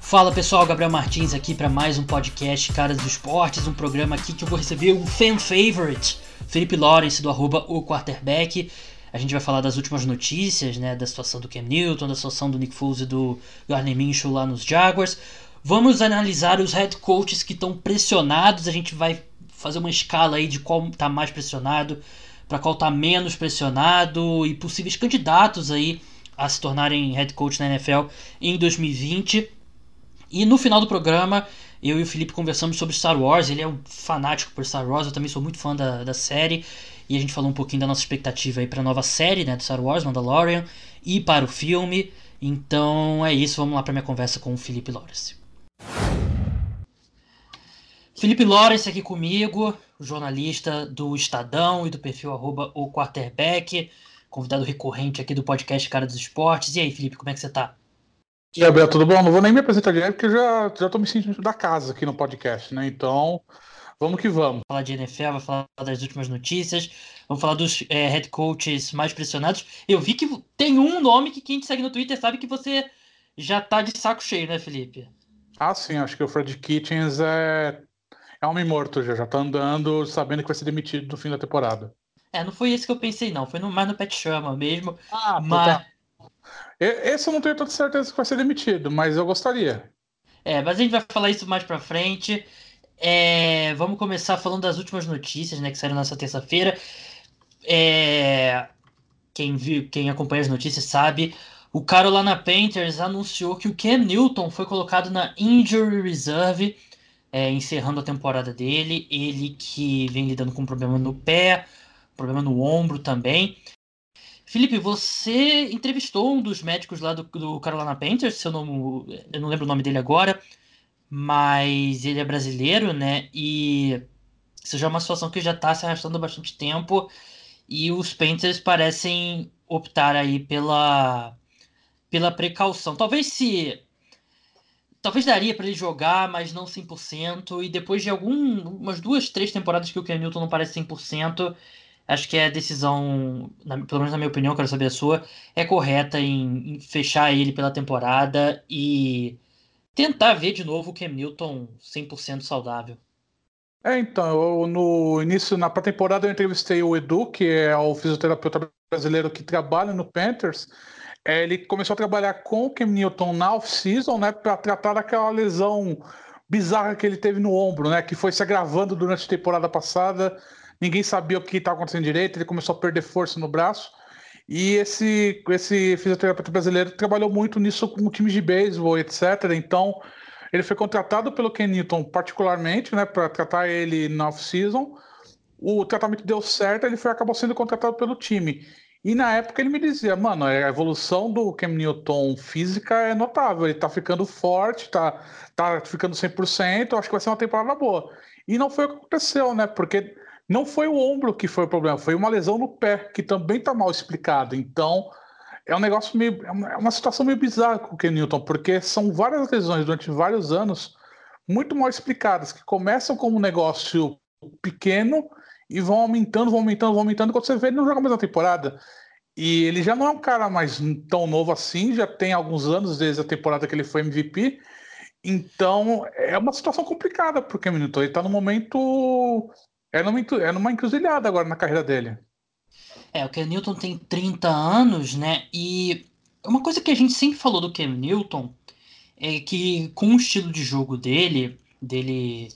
Fala pessoal, Gabriel Martins aqui para mais um podcast Caras dos Esportes, um programa aqui que eu vou receber um fan favorite, Felipe Lawrence do arroba o quarterback. A gente vai falar das últimas notícias, né, da situação do Cam Newton, da situação do Nick Foles e do Gardner Minshew lá nos Jaguars. Vamos analisar os head coaches que estão pressionados, a gente vai fazer uma escala aí de qual está mais pressionado, para qual está menos pressionado e possíveis candidatos aí a se tornarem head coach na NFL em 2020. E no final do programa, eu e o Felipe conversamos sobre Star Wars. Ele é um fanático por Star Wars, eu também sou muito fã da, da série. E a gente falou um pouquinho da nossa expectativa aí para a nova série né, do Star Wars, Mandalorian, e para o filme. Então é isso, vamos lá para minha conversa com o Felipe Lawrence. Felipe Lawrence aqui comigo, jornalista do Estadão e do perfil arroba o quarterback, convidado recorrente aqui do podcast Cara dos Esportes. E aí, Felipe, como é que você tá? Gabriel, tudo bom? Não vou nem me apresentar direito, porque eu já, já tô me sentindo da casa aqui no podcast, né? Então, vamos que vamos. Vamos falar de NFL, vamos falar das últimas notícias, vamos falar dos é, head coaches mais pressionados. Eu vi que tem um nome que quem te segue no Twitter sabe que você já tá de saco cheio, né, Felipe? Ah, sim, acho que o Fred Kitchens é, é homem morto já, já tá andando sabendo que vai ser demitido no fim da temporada. É, não foi esse que eu pensei, não. Foi no, mais no Pet Chama mesmo. Ah, mas... Tá. Esse eu não tenho tanta certeza que vai ser demitido, mas eu gostaria. É, mas a gente vai falar isso mais pra frente. É, vamos começar falando das últimas notícias, né, que saíram nessa terça-feira. É, quem viu, quem acompanha as notícias sabe, o Carolina Panthers anunciou que o Cam Newton foi colocado na injury reserve, é, encerrando a temporada dele. Ele que vem lidando com problema no pé, problema no ombro também. Felipe, você entrevistou um dos médicos lá do, do Carolina Panthers, se eu não, eu não lembro o nome dele agora, mas ele é brasileiro, né? E isso já é uma situação que já está se arrastando há bastante tempo e os Panthers parecem optar aí pela, pela precaução. Talvez se talvez daria para ele jogar, mas não 100%. E depois de algumas duas, três temporadas que o Ken Newton não parece 100%, acho que é a decisão, na, pelo menos na minha opinião, quero saber a sua, é correta em, em, fechar ele pela temporada e tentar ver de novo o Cam Newton 100% saudável. É, então, eu, no início, na pré-temporada, eu entrevistei o Edu, que é o fisioterapeuta brasileiro que trabalha no Panthers. É, ele começou a trabalhar com o Cam Newton na off-season, né, para tratar daquela lesão bizarra que ele teve no ombro, né, que foi se agravando durante a temporada passada ninguém sabia o que estava acontecendo direito, ele começou a perder força no braço. E esse, esse fisioterapeuta brasileiro trabalhou muito nisso com times de beisebol, etc. Então, ele foi contratado pelo Ken Newton particularmente, né, para tratar ele na off-season. O tratamento deu certo, ele foi, acabou sendo contratado pelo time. E na época ele me dizia, mano, a evolução do Cam Newton física é notável, ele tá ficando forte, tá, tá ficando 100%, acho que vai ser uma temporada boa. E não foi o que aconteceu, né? Porque não foi o ombro que foi o problema, foi uma lesão no pé, que também está mal explicado. Então, é um negócio meio. É uma, é situação meio bizarra com o Ken Newton, porque são várias lesões durante vários anos muito mal explicadas, que começam como um negócio pequeno e vão aumentando, vão aumentando, vão aumentando. Quando você vê, ele não joga mais na temporada. E ele já não é um cara mais tão novo assim, já tem alguns anos desde a temporada que ele foi MVP. Então é uma situação complicada para o Cam Newton. Ele está no momento é numa, é numa encruzilhada agora na carreira dele. É, o Ken Newton tem 30 anos, né? E uma coisa que a gente sempre falou do Ken Newton é que com o estilo de jogo dele, dele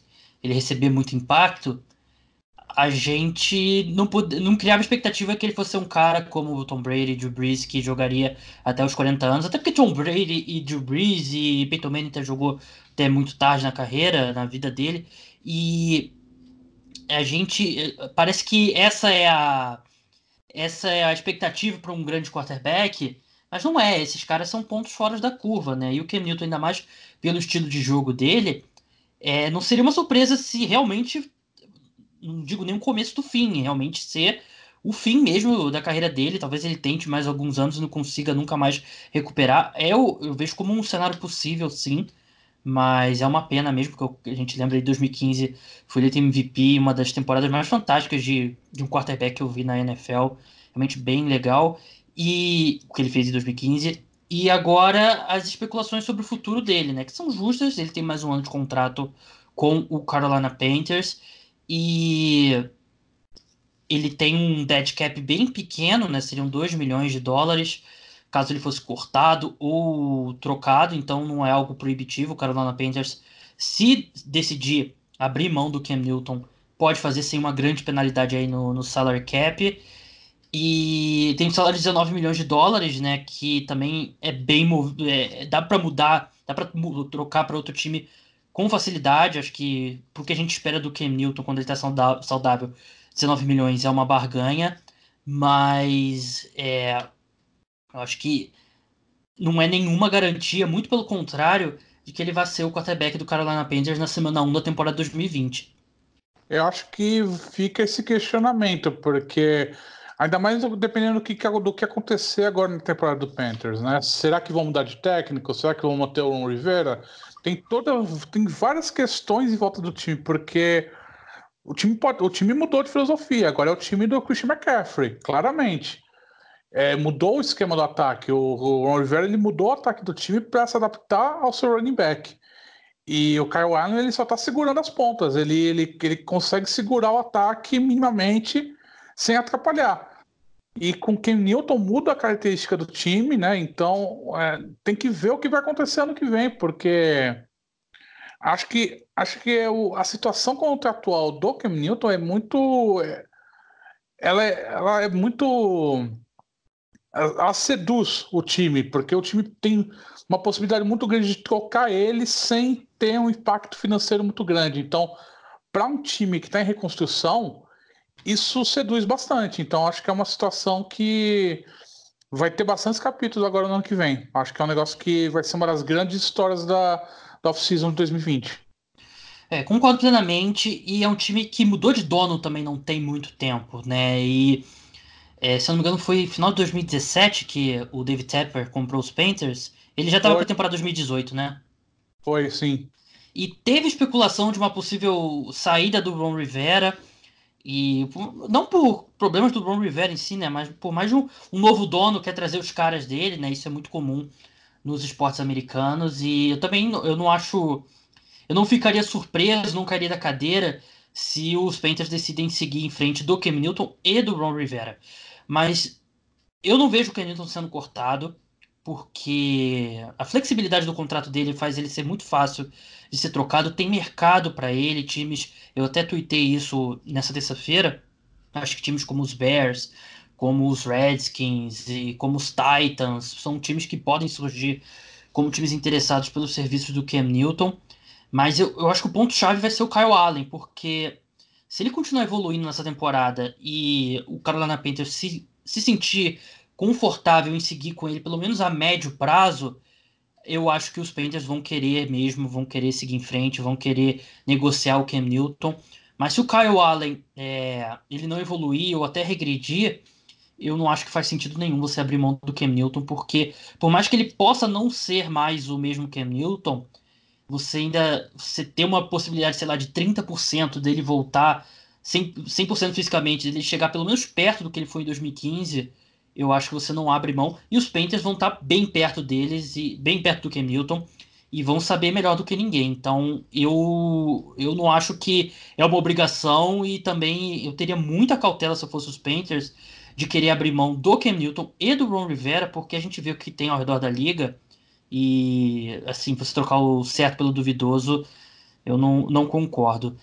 ele receber muito impacto, a gente não, pod... não criava expectativa que ele fosse um cara como o Tom Brady Drew Brees, que jogaria até os 40 anos. Até porque Tom Brady e Drew Brees e Peyton Manning até jogou até muito tarde na carreira, na vida dele. E a gente parece que essa é a essa é a expectativa para um grande quarterback, mas não é. Esses caras são pontos fora da curva, né? E o Cam Newton, ainda mais pelo estilo de jogo dele, é, não seria uma surpresa se realmente, não digo nem o começo do fim, realmente ser o fim mesmo da carreira dele. Talvez ele tente mais alguns anos e não consiga nunca mais recuperar. É, eu, eu vejo como um cenário possível, sim. Mas é uma pena mesmo, porque a gente lembra de 2015, foi eleito MVP, uma das temporadas mais fantásticas de, de um quarterback que eu vi na NFL. Realmente bem legal. e o que ele fez em 2015. E agora as especulações sobre o futuro dele, né? Que são justas. Ele tem mais um ano de contrato com o Carolina Panthers e ele tem um dead cap bem pequeno, né? Seriam 2 milhões de dólares caso ele fosse cortado ou trocado, então não é algo proibitivo. O Carolina Panthers, se decidir abrir mão do Cam Newton, pode fazer sem uma grande penalidade aí no, no salary cap. E tem um salário de 19 milhões de dólares, né? Que também é bem. É, dá para mudar, dá para trocar para outro time com facilidade. Acho que porque a gente espera do Cam Newton quando ele está saudável, 19 milhões é uma barganha. Mas é, eu acho que não é nenhuma garantia, muito pelo contrário, de que ele vai ser o quarterback do Carolina Panthers na semana 1 da temporada 2020. Eu acho que fica esse questionamento, porque ainda mais dependendo do que, do que acontecer agora na temporada do Panthers, né? Será que vão mudar de técnico? Será que vão manter o Rivera? Tem toda, tem várias questões em volta do time, porque o time, pode, o time mudou de filosofia, agora é o time do Christian McCaffrey, claramente é, mudou o esquema do ataque. O, o ele mudou o ataque do time para se adaptar ao seu running back. E o Kyle Allen ele só está segurando as pontas. Ele, ele, ele consegue segurar o ataque minimamente sem atrapalhar. E com Ken Newton muda a característica do time, né? Então é, tem que ver o que vai acontecer ano que vem, porque acho que acho que é o, a situação contratual do Cam Newton é muito. É, ela, é, ela é muito ela seduz o time, porque o time tem uma possibilidade muito grande de trocar ele sem ter um impacto financeiro muito grande. Então, para um time que está em reconstrução, isso seduz bastante. Então, acho que é uma situação que vai ter bastantes capítulos agora no ano que vem. Acho que é um negócio que vai ser uma das grandes histórias da, da off-season de 2020. É, concordo plenamente. E é um time que mudou de dono também não tem muito tempo, né? E é, se eu não me engano, foi final de 2017 que o David Tepper comprou os Panthers. Ele já estava para a temporada 2018, né? Foi, sim. E teve especulação de uma possível saída do Ron Rivera. E não por problemas do Ron Rivera em si, né? Mas por mais um, um novo dono quer trazer os caras dele, né? Isso é muito comum nos esportes americanos. E eu também eu não acho. Eu não ficaria surpreso, não cairia da cadeira se os Panthers decidem seguir em frente do Cam Newton e do Ron Rivera. Mas eu não vejo o Kenilton sendo cortado, porque a flexibilidade do contrato dele faz ele ser muito fácil de ser trocado. Tem mercado para ele, times. Eu até tuitei isso nessa terça-feira. Acho que times como os Bears, como os Redskins e como os Titans são times que podem surgir como times interessados pelos serviços do Cam Newton. Mas eu, eu acho que o ponto-chave vai ser o Kyle Allen, porque se ele continuar evoluindo nessa temporada e o Carolina Panthers se, se sentir confortável em seguir com ele, pelo menos a médio prazo, eu acho que os Panthers vão querer mesmo, vão querer seguir em frente, vão querer negociar o Cam Newton. Mas se o Kyle Allen é, ele não evoluir ou até regredir, eu não acho que faz sentido nenhum você abrir mão do Cam Newton, porque por mais que ele possa não ser mais o mesmo Cam Newton, você ainda você ter uma possibilidade, sei lá, de 30% dele voltar 100%, 100 fisicamente, ele chegar pelo menos perto do que ele foi em 2015, eu acho que você não abre mão. E os Panthers vão estar bem perto deles, e bem perto do que Milton, e vão saber melhor do que ninguém. Então, eu, eu não acho que é uma obrigação, e também eu teria muita cautela se eu fosse os Panthers de querer abrir mão do Cam Newton e do Ron Rivera, porque a gente vê o que tem ao redor da liga e, assim, você trocar o certo pelo duvidoso, eu não, não concordo.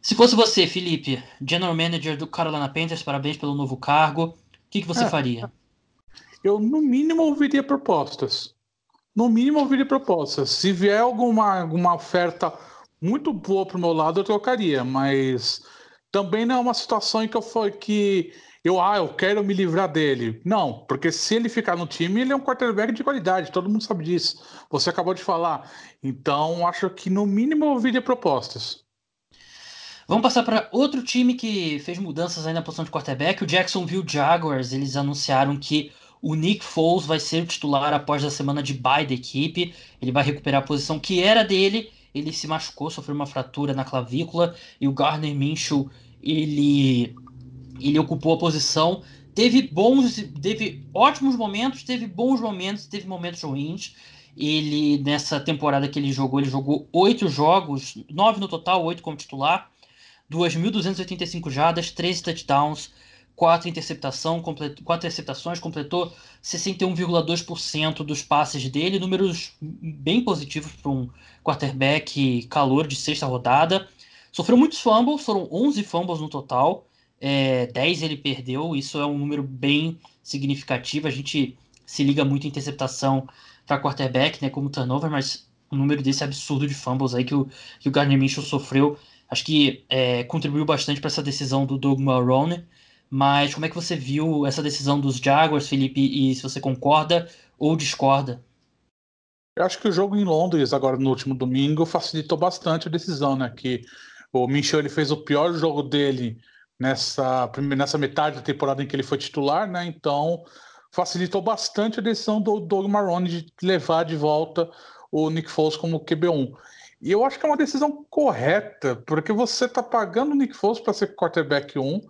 Se fosse você, Felipe, General Manager do Carolina Panthers, parabéns pelo novo cargo. O que, que você é, faria? Eu, no mínimo, ouviria propostas. No mínimo, ouviria propostas. Se vier alguma, alguma oferta muito boa para o meu lado, eu trocaria. Mas também não é uma situação em que eu foi que eu, ah, eu quero me livrar dele. Não, porque se ele ficar no time, ele é um quarterback de qualidade, todo mundo sabe disso. Você acabou de falar. Então, acho que no mínimo eu ouviria propostas. Vamos passar para outro time que fez mudanças aí na posição de quarterback, o Jacksonville Jaguars. Eles anunciaram que o Nick Foles vai ser o titular após a semana de bye da equipe. Ele vai recuperar a posição que era dele. Ele se machucou, sofreu uma fratura na clavícula e o Gardner Minshew ele ele ocupou a posição. teve bons, teve ótimos momentos, teve bons momentos, teve momentos ruins. Ele, nessa temporada que ele jogou, ele jogou oito jogos, nove no total, oito como titular, 2.285 jardas, 13 touchdowns, quatro, interceptação, completou, quatro interceptações, completou 61,2% dos passes dele, números bem positivos para um quarterback calor de sexta rodada. Sofreu muitos fumbles, foram 11 fumbles no total, é, 10 ele perdeu, isso é um número bem significativo. A gente se liga muito em interceptação para quarterback, né, como turnover, mas um número desse absurdo de fumbles aí que o, que o Gardner Minshew sofreu, acho que é, contribuiu bastante para essa decisão do Doug Marrone. Mas como é que você viu essa decisão dos Jaguars, Felipe, e se você concorda ou discorda? Eu acho que o jogo em Londres, agora no último domingo, facilitou bastante a decisão, né? Que o Michel ele fez o pior jogo dele nessa, nessa metade da temporada em que ele foi titular, né? Então facilitou bastante a decisão do Doug Marrone de levar de volta o Nick Foles como QB1. E eu acho que é uma decisão correta, porque você está pagando o Nick Foles para ser quarterback 1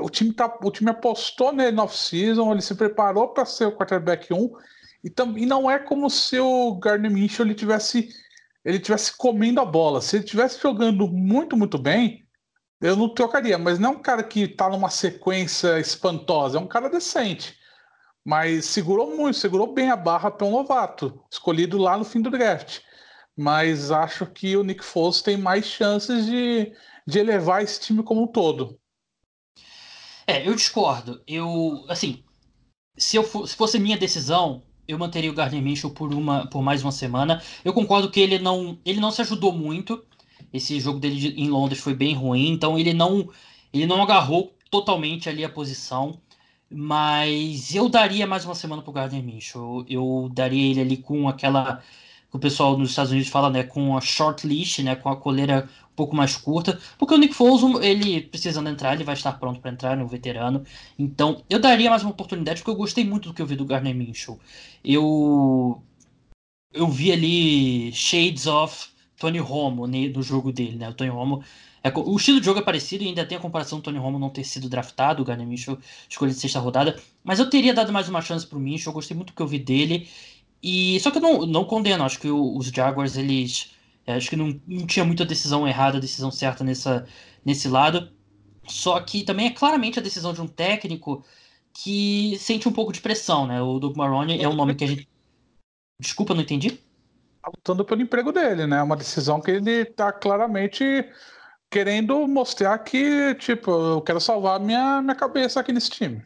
o time, tá, o time apostou nele no off-season, ele se preparou para ser o quarterback 1, e, tam, e não é como se o Gardner Minshew ele tivesse, ele tivesse comendo a bola. Se ele tivesse jogando muito, muito bem, eu não trocaria, mas não é um cara que está numa sequência espantosa, é um cara decente. Mas segurou muito, segurou bem a barra para um novato, escolhido lá no fim do draft. Mas acho que o Nick Foles tem mais chances de, de elevar esse time como um todo. É, eu discordo. Eu, assim, se, eu for, se fosse minha decisão, eu manteria o Gardner Minshew por, uma, por mais uma semana. Eu concordo que ele não, ele não se ajudou muito. Esse jogo dele em Londres foi bem ruim, então ele não, ele não agarrou totalmente ali a posição. Mas eu daria mais uma semana pro Gardner Minshew. Eu, eu daria ele ali com aquela que o pessoal nos Estados Unidos fala, né, com a short leash, né, com a coleira um pouco mais curta, porque o Nick Foles, ele precisando entrar, ele vai estar pronto para entrar, no veterano. Então, eu daria mais uma oportunidade, porque eu gostei muito do que eu vi do Gardner Minshew. Eu eu vi ali shades of Tony Romo no jogo dele, né? O Tony Romo é, o estilo de jogo é parecido e ainda tem a comparação do Tony Romo não ter sido draftado, o Gardner Minshew escolhido de sexta rodada, mas eu teria dado mais uma chance pro Minshew, eu gostei muito do que eu vi dele. E só que eu não, não condeno, acho que os Jaguars eles é, acho que não, não tinha muita decisão errada, decisão certa nessa, nesse lado. Só que também é claramente a decisão de um técnico que sente um pouco de pressão, né? O Doug Marrone é um nome que a gente. Desculpa, não entendi. Tá lutando pelo emprego dele, né? É uma decisão que ele tá claramente querendo mostrar que, tipo, eu quero salvar minha, minha cabeça aqui nesse time.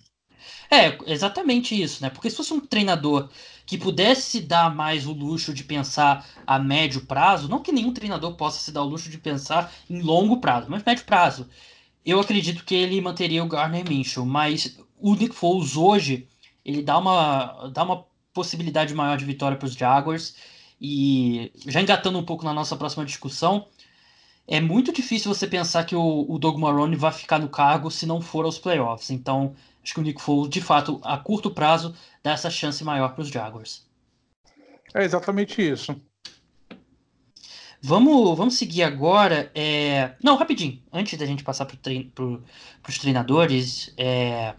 É, exatamente isso, né? Porque se fosse um treinador que pudesse dar mais o luxo de pensar a médio prazo, não que nenhum treinador possa se dar o luxo de pensar em longo prazo, mas médio prazo, eu acredito que ele manteria o Garner Minshew, mas o Nick Foles hoje, ele dá uma, dá uma possibilidade maior de vitória para os Jaguars, e já engatando um pouco na nossa próxima discussão, é muito difícil você pensar que o, o Doug Marrone vai ficar no cargo se não for aos playoffs. Então, acho que o Nick Foles, de fato, a curto prazo, dá essa chance maior para os Jaguars. É exatamente isso. Vamos, vamos seguir agora. É... Não, rapidinho. Antes da gente passar para trein... pro, os treinadores, é...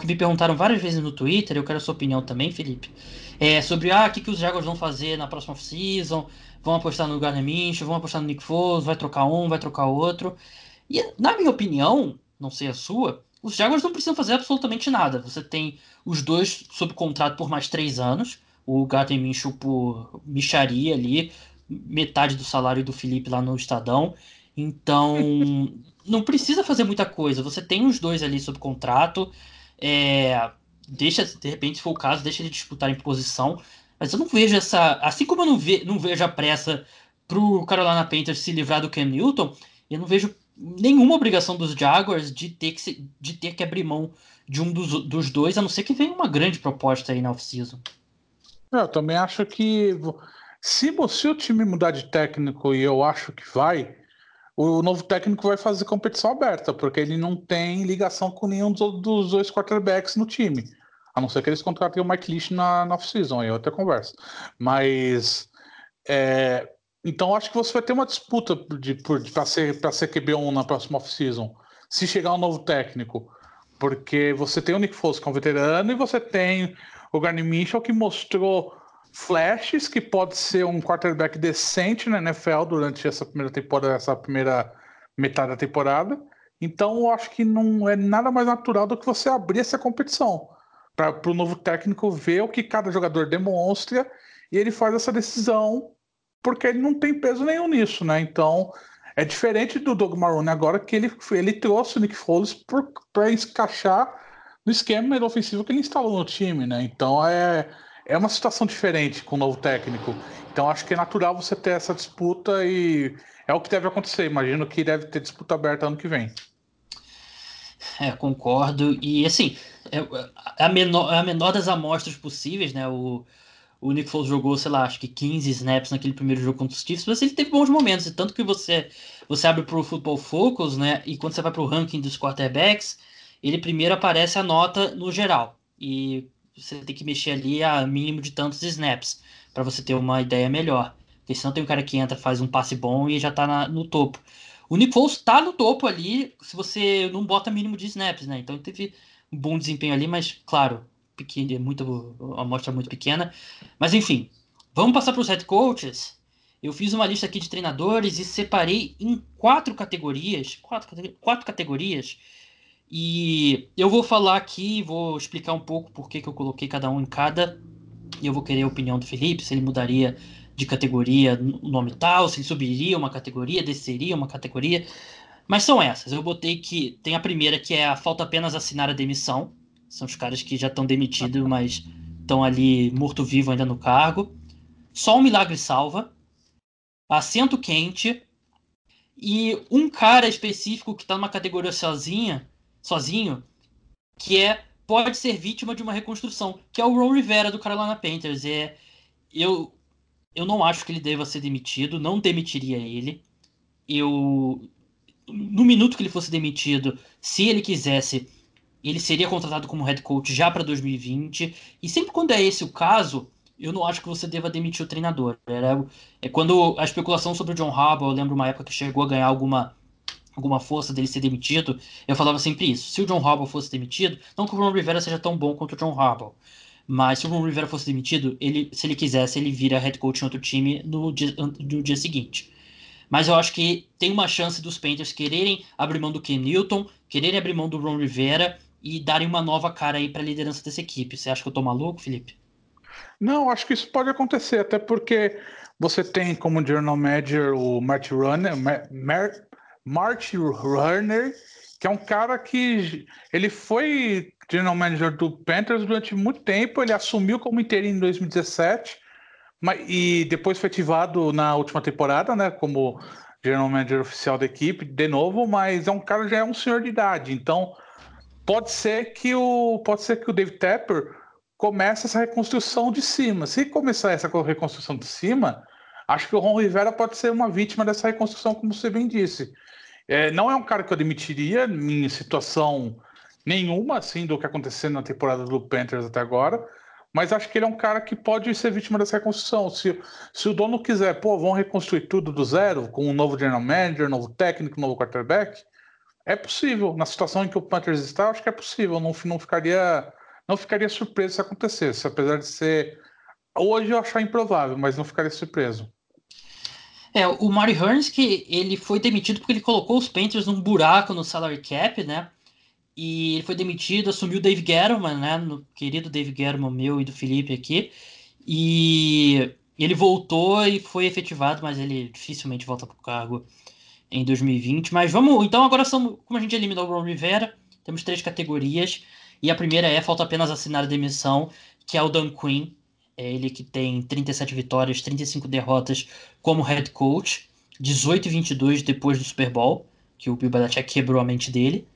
que me perguntaram várias vezes no Twitter, eu quero a sua opinião também, Felipe, é, sobre ah, o que, que os Jaguars vão fazer na próxima season, vão apostar no Gardner Minshew, vão apostar no Nick Foles, vai trocar um, vai trocar outro. E, na minha opinião, não sei a sua, os Jaguars não precisam fazer absolutamente nada. Você tem os dois sob contrato por mais três anos. O Gardner Minshew por micharia ali, metade do salário do Felipe lá no Estadão. Então, não precisa fazer muita coisa. Você tem os dois ali sob contrato. É, deixa, de repente, se for o caso, deixa eles disputarem posição. Mas eu não vejo essa. Assim como eu não, ve, não vejo a pressa pro Carolina Panthers se livrar do Cam Newton, eu não vejo nenhuma obrigação dos Jaguars de ter que, de ter que abrir mão de um dos, dos dois, a não ser que venha uma grande proposta aí na off-season. Eu também acho que se, se o time mudar de técnico, e eu acho que vai, o novo técnico vai fazer competição aberta, porque ele não tem ligação com nenhum dos, dos dois quarterbacks no time. A não ser que eles contratem o Mike Leach na, na off-season, aí é outra conversa. Mas é, então acho que você vai ter uma disputa para ser, ser QB1 na próxima off-season, se chegar um novo técnico. Porque você tem o Nick Foles, que é um veterano, e você tem o Garney Mitchell, que mostrou flashes que pode ser um quarterback decente na NFL durante essa primeira temporada, essa primeira metade da temporada. Então, eu acho que não é nada mais natural do que você abrir essa competição para o novo técnico ver o que cada jogador demonstra e ele faz essa decisão porque ele não tem peso nenhum nisso, né? Então, é diferente do Doug Marrone agora que ele, ele trouxe o Nick Foles para encaixar no esquema ofensivo que ele instalou no time, né? Então é, é uma situação diferente com o novo técnico. Então acho que é natural você ter essa disputa e é o que deve acontecer. Imagino que deve ter disputa aberta ano que vem. É, concordo. E assim, é, é a, menor, é a menor das amostras possíveis, né? O, o Nick Foles jogou, sei lá, acho que 15 snaps naquele primeiro jogo contra os Chiefs, mas ele teve bons momentos, e tanto que você você abre para o Football Focus, né, e quando você vai para o ranking dos quarterbacks, ele primeiro aparece a nota no geral, e você tem que mexer ali a mínimo de tantos snaps, para você ter uma ideia melhor, porque senão tem um cara que entra, faz um passe bom e já está no topo. O Nick Foles está no topo ali, se você não bota mínimo de snaps, né, então ele teve um bom desempenho ali, mas, claro, pequena, é muito, uma amostra muito pequena. Mas enfim, vamos passar para os head coaches. Eu fiz uma lista aqui de treinadores e separei em quatro categorias, quatro, quatro categorias. E eu vou falar aqui, vou explicar um pouco por que, que eu coloquei cada um em cada. E eu vou querer a opinião do Felipe, se ele mudaria de categoria o nome tal, se ele subiria uma categoria, desceria uma categoria. Mas são essas. Eu botei que tem a primeira que é a falta apenas assinar a demissão. São os caras que já estão demitidos, mas estão ali morto-vivo ainda no cargo. Só um milagre salva. Assento quente. E um cara específico que está numa categoria sozinha, sozinho, que é pode ser vítima de uma reconstrução, que é o Ron Rivera do Carolina Panthers. É, eu, eu não acho que ele deva ser demitido, não demitiria ele. Eu no minuto que ele fosse demitido, se ele quisesse, ele seria contratado como head coach já para 2020. E sempre quando é esse o caso, eu não acho que você deva demitir o treinador. Era, é quando a especulação sobre o John Harbaugh, eu lembro uma época que chegou a ganhar alguma alguma força dele ser demitido, eu falava sempre isso. Se o John Harbaugh fosse demitido, não que o Ron Rivera seja tão bom quanto o John Harbaugh, mas se o Ron Rivera fosse demitido, ele, se ele quisesse, ele vira head coach em outro time no dia, no dia seguinte. Mas eu acho que tem uma chance dos Panthers quererem abrir mão do Ken Newton, quererem abrir mão do Ron Rivera e darem uma nova cara aí para a liderança dessa equipe. Você acha que eu tô maluco, Felipe? Não, acho que isso pode acontecer, até porque você tem como general manager o Marty Runner, Marty Runner, que é um cara que ele foi general manager do Panthers durante muito tempo, ele assumiu como interino em 2017, mas, e depois foi ativado na última temporada, né, como general manager oficial da equipe, de novo, mas é um cara já é um senhor de idade, então pode ser que o pode ser que o David Tepper comece essa reconstrução de cima. Se começar essa reconstrução de cima, acho que o Ron Rivera pode ser uma vítima dessa reconstrução, como você bem disse. É, não é um cara que eu demitiria em situação nenhuma assim do que aconteceu na temporada do Panthers até agora, mas acho que ele é um cara que pode ser vítima dessa reconstrução. Se, se o dono quiser, pô, vamos reconstruir tudo do zero, com um novo general manager, novo técnico, novo quarterback, é possível. Na situação em que o Panthers está, acho que é possível. Não, não ficaria não ficaria surpreso se acontecesse, apesar de ser hoje eu achar improvável, mas não ficaria surpreso. É, o Mari Hearns que ele foi demitido porque ele colocou os Panthers num buraco no salary cap, né? E ele foi demitido, assumiu o Dave Gettleman, né? No querido Dave Gettleman meu e do Felipe aqui. E ele voltou e foi efetivado, mas ele dificilmente volta para o cargo em 2020. Mas vamos. Então, agora somos, como a gente eliminou o Ron Rivera, temos três categorias. E a primeira é falta apenas assinar a demissão, que é o Dan Quinn. É ele que tem 37 vitórias, 35 derrotas como head coach, 18 e 22 depois do Super Bowl, que o Bill Belichick quebrou a mente dele.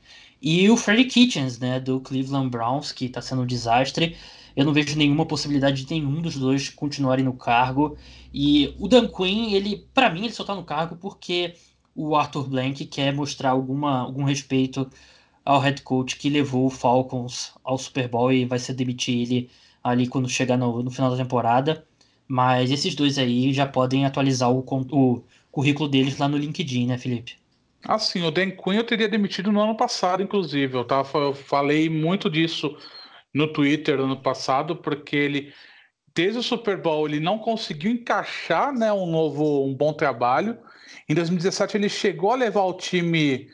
E o Freddie Kitchens, né, do Cleveland Browns, que está sendo um desastre. Eu não vejo nenhuma possibilidade de nenhum dos dois continuarem no cargo. E o Dan Quinn, ele, para mim, ele só está no cargo porque o Arthur Blank quer mostrar alguma, algum respeito ao head coach que levou o Falcons ao Super Bowl e vai ser demitir ele ali quando chegar no, no final da temporada. Mas esses dois aí já podem atualizar o, o currículo deles lá no LinkedIn, né, Felipe? Assim, o Dan Quinn eu teria demitido no ano passado, inclusive. Eu, tava, eu falei muito disso no Twitter no ano passado, porque ele, desde o Super Bowl, ele não conseguiu encaixar né, um novo, um bom trabalho. Em 2017 ele chegou a levar o time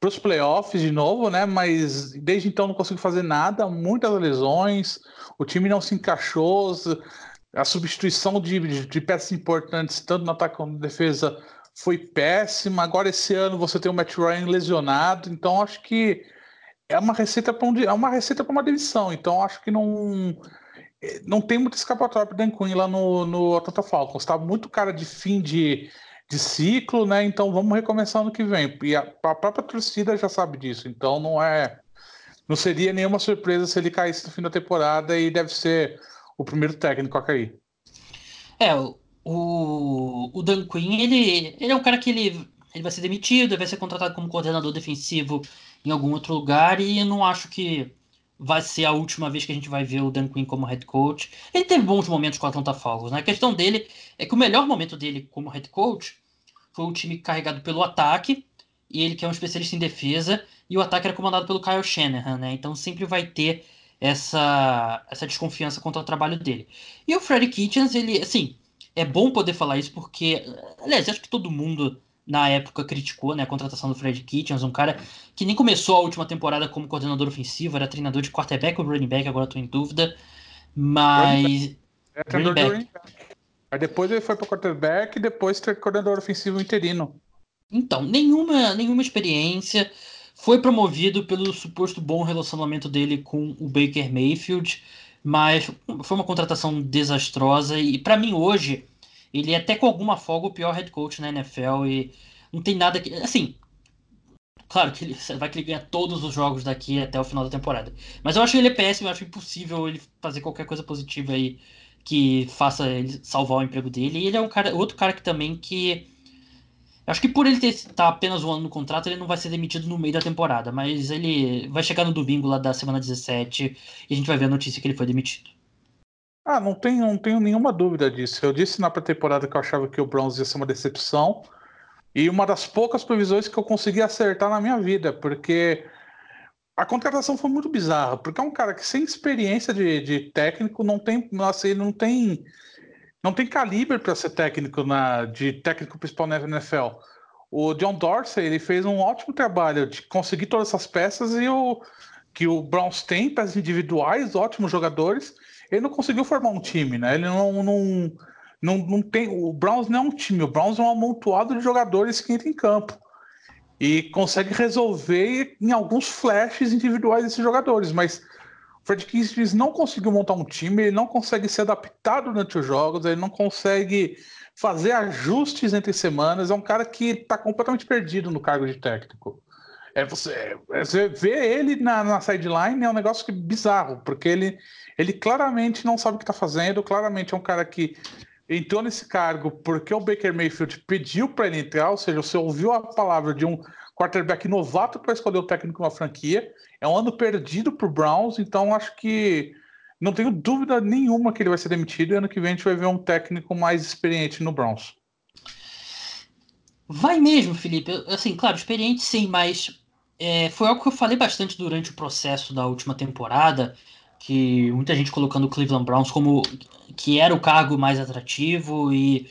para os playoffs de novo, né? Mas desde então não conseguiu fazer nada, muitas lesões, o time não se encaixou, a substituição de, de peças importantes, tanto no ataque como na defesa, foi péssima. Agora esse ano você tem o Matt Ryan lesionado, então acho que é uma receita para um, é uma receita para uma demissão. Então acho que não não tem muito escapatório para Dan Quinn lá no, no Atlanta Falcons. Está muito cara de fim de, de ciclo, né? Então vamos recomeçar ano que vem. E a, a, própria torcida já sabe disso. Então não é. Não seria nenhuma surpresa se ele caísse no fim da temporada e deve ser o primeiro técnico a cair. É, o, o Dan Quinn, ele, ele é um cara que ele, ele vai ser demitido, vai ser contratado como coordenador defensivo em algum outro lugar e não acho que vai ser a última vez que a gente vai ver o Dan Quinn como head coach. Ele teve bons momentos com a Atlanta Falcons, né? A questão dele é que o melhor momento dele como head coach foi o time carregado pelo ataque, e ele que é um especialista em defesa, e o ataque era comandado pelo Kyle Shanahan, né? Então sempre vai ter essa, essa desconfiança contra o trabalho dele. E o Freddy Kitchens, ele, assim, é bom poder falar isso porque, aliás, acho que todo mundo na época criticou né, a contratação do Fred Kitchens, um cara que nem começou a última temporada como coordenador ofensivo, era treinador de quarterback ou running back, agora estou em dúvida, mas... É treinador running back. Aí depois ele foi para quarterback e depois coordenador ofensivo interino. Então, nenhuma, nenhuma experiência, foi promovido pelo suposto bom relacionamento dele com o Baker Mayfield, mas foi uma contratação desastrosa e para mim hoje ele é até com alguma folga o pior head coach na NFL e não tem nada que. Assim, claro que ele vai que ele ganha todos os jogos daqui até o final da temporada. Mas eu acho ele é péssimo, eu acho impossível ele fazer qualquer coisa positiva aí que faça ele salvar o emprego dele. E ele é um cara, outro cara que também que. Acho que por ele estar tá apenas um ano no contrato, ele não vai ser demitido no meio da temporada. Mas ele vai chegar no domingo lá da semana 17 e a gente vai ver a notícia que ele foi demitido. Ah, não tenho, não tenho nenhuma dúvida disso. Eu disse na pré-temporada que eu achava que o Browns ia ser uma decepção. E uma das poucas previsões que eu consegui acertar na minha vida, porque a contratação foi muito bizarra, porque é um cara que sem experiência de, de técnico não tem, assim, não tem, não tem calibre para ser técnico na, de técnico principal na NFL. O John Dorsey ele fez um ótimo trabalho de conseguir todas essas peças e o que o Browns tem peças individuais, ótimos jogadores ele não conseguiu formar um time, né? Ele não, não, não, não tem. O Browns não é um time, o Browns é um amontoado de jogadores que entram em campo. E consegue resolver em alguns flashes individuais desses jogadores, mas o Fred Kitchens não conseguiu montar um time, ele não consegue se adaptar durante os jogos, ele não consegue fazer ajustes entre semanas. É um cara que está completamente perdido no cargo de técnico. É você, é, você vê ele na, na sideline é um negócio que bizarro, porque ele ele claramente não sabe o que está fazendo, claramente é um cara que entrou nesse cargo porque o Baker Mayfield pediu para ele entrar, ou seja, você ouviu a palavra de um quarterback novato para escolher o técnico de uma franquia. É um ano perdido para o Browns, então acho que não tenho dúvida nenhuma que ele vai ser demitido e ano que vem a gente vai ver um técnico mais experiente no Browns. Vai mesmo, Felipe. Assim, claro, experiente sim, mas é, foi algo que eu falei bastante durante o processo da última temporada que muita gente colocando o Cleveland Browns como que era o cargo mais atrativo e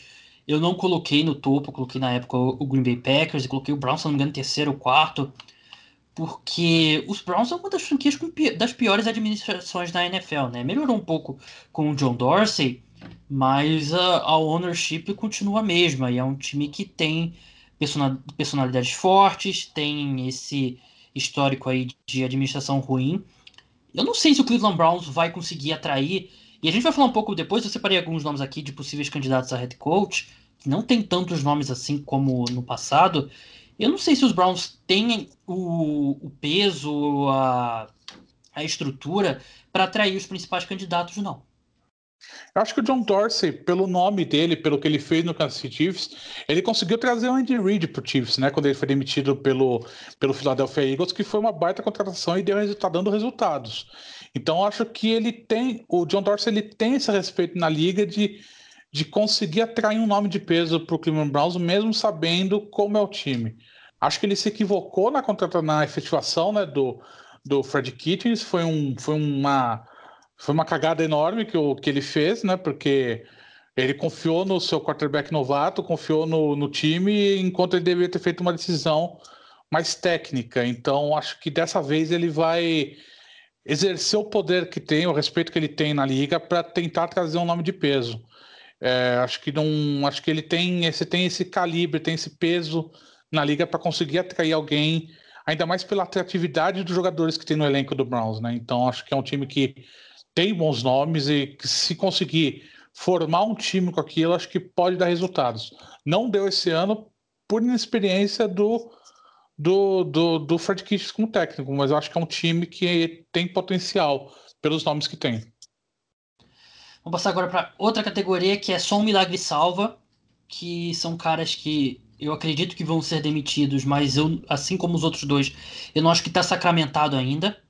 eu não coloquei no topo, coloquei na época o Green Bay Packers e coloquei o Browns, se não me engano, terceiro ou quarto, porque os Browns são uma das franquias das piores administrações da NFL, né? Melhorou um pouco com o John Dorsey, mas a, a ownership continua a mesma e é um time que tem personalidades fortes, tem esse histórico aí de administração ruim eu não sei se o Cleveland Browns vai conseguir atrair. E a gente vai falar um pouco depois. Eu separei alguns nomes aqui de possíveis candidatos a head coach. Que não tem tantos nomes assim como no passado. Eu não sei se os Browns têm o, o peso, a, a estrutura para atrair os principais candidatos, não. Eu acho que o John Dorsey, pelo nome dele, pelo que ele fez no Kansas City Chiefs, ele conseguiu trazer o Andy Reid pro Chiefs, né? Quando ele foi demitido pelo, pelo Philadelphia Eagles, que foi uma baita contratação e deu, tá dando resultados. Então, acho que ele tem, o John Dorsey, ele tem esse respeito na liga de, de conseguir atrair um nome de peso pro Cleveland Browns, mesmo sabendo como é o time. Acho que ele se equivocou na contrata na efetivação né, do, do Fred Kitchens. Foi, um, foi, uma, foi uma cagada enorme que, o, que ele fez, né? Porque ele confiou no seu quarterback novato, confiou no, no time, enquanto ele deveria ter feito uma decisão mais técnica. Então, acho que dessa vez ele vai exercer o poder que tem, o respeito que ele tem na liga, para tentar trazer um nome de peso. É, acho que não, acho que ele tem esse, tem esse calibre, tem esse peso na liga para conseguir atrair alguém, ainda mais pela atratividade dos jogadores que tem no elenco do Browns, né? Então acho que é um time que tem bons nomes e que se conseguir formar um time com aquilo, acho que pode dar resultados. Não deu esse ano por inexperiência do do, do, do Fred Kitchens como técnico, mas eu acho que é um time que tem potencial pelos nomes que tem. Vamos passar agora para outra categoria que é só um milagre salva, que são caras que eu acredito que vão ser demitidos, mas eu, assim como os outros dois, eu não acho que está sacramentado ainda.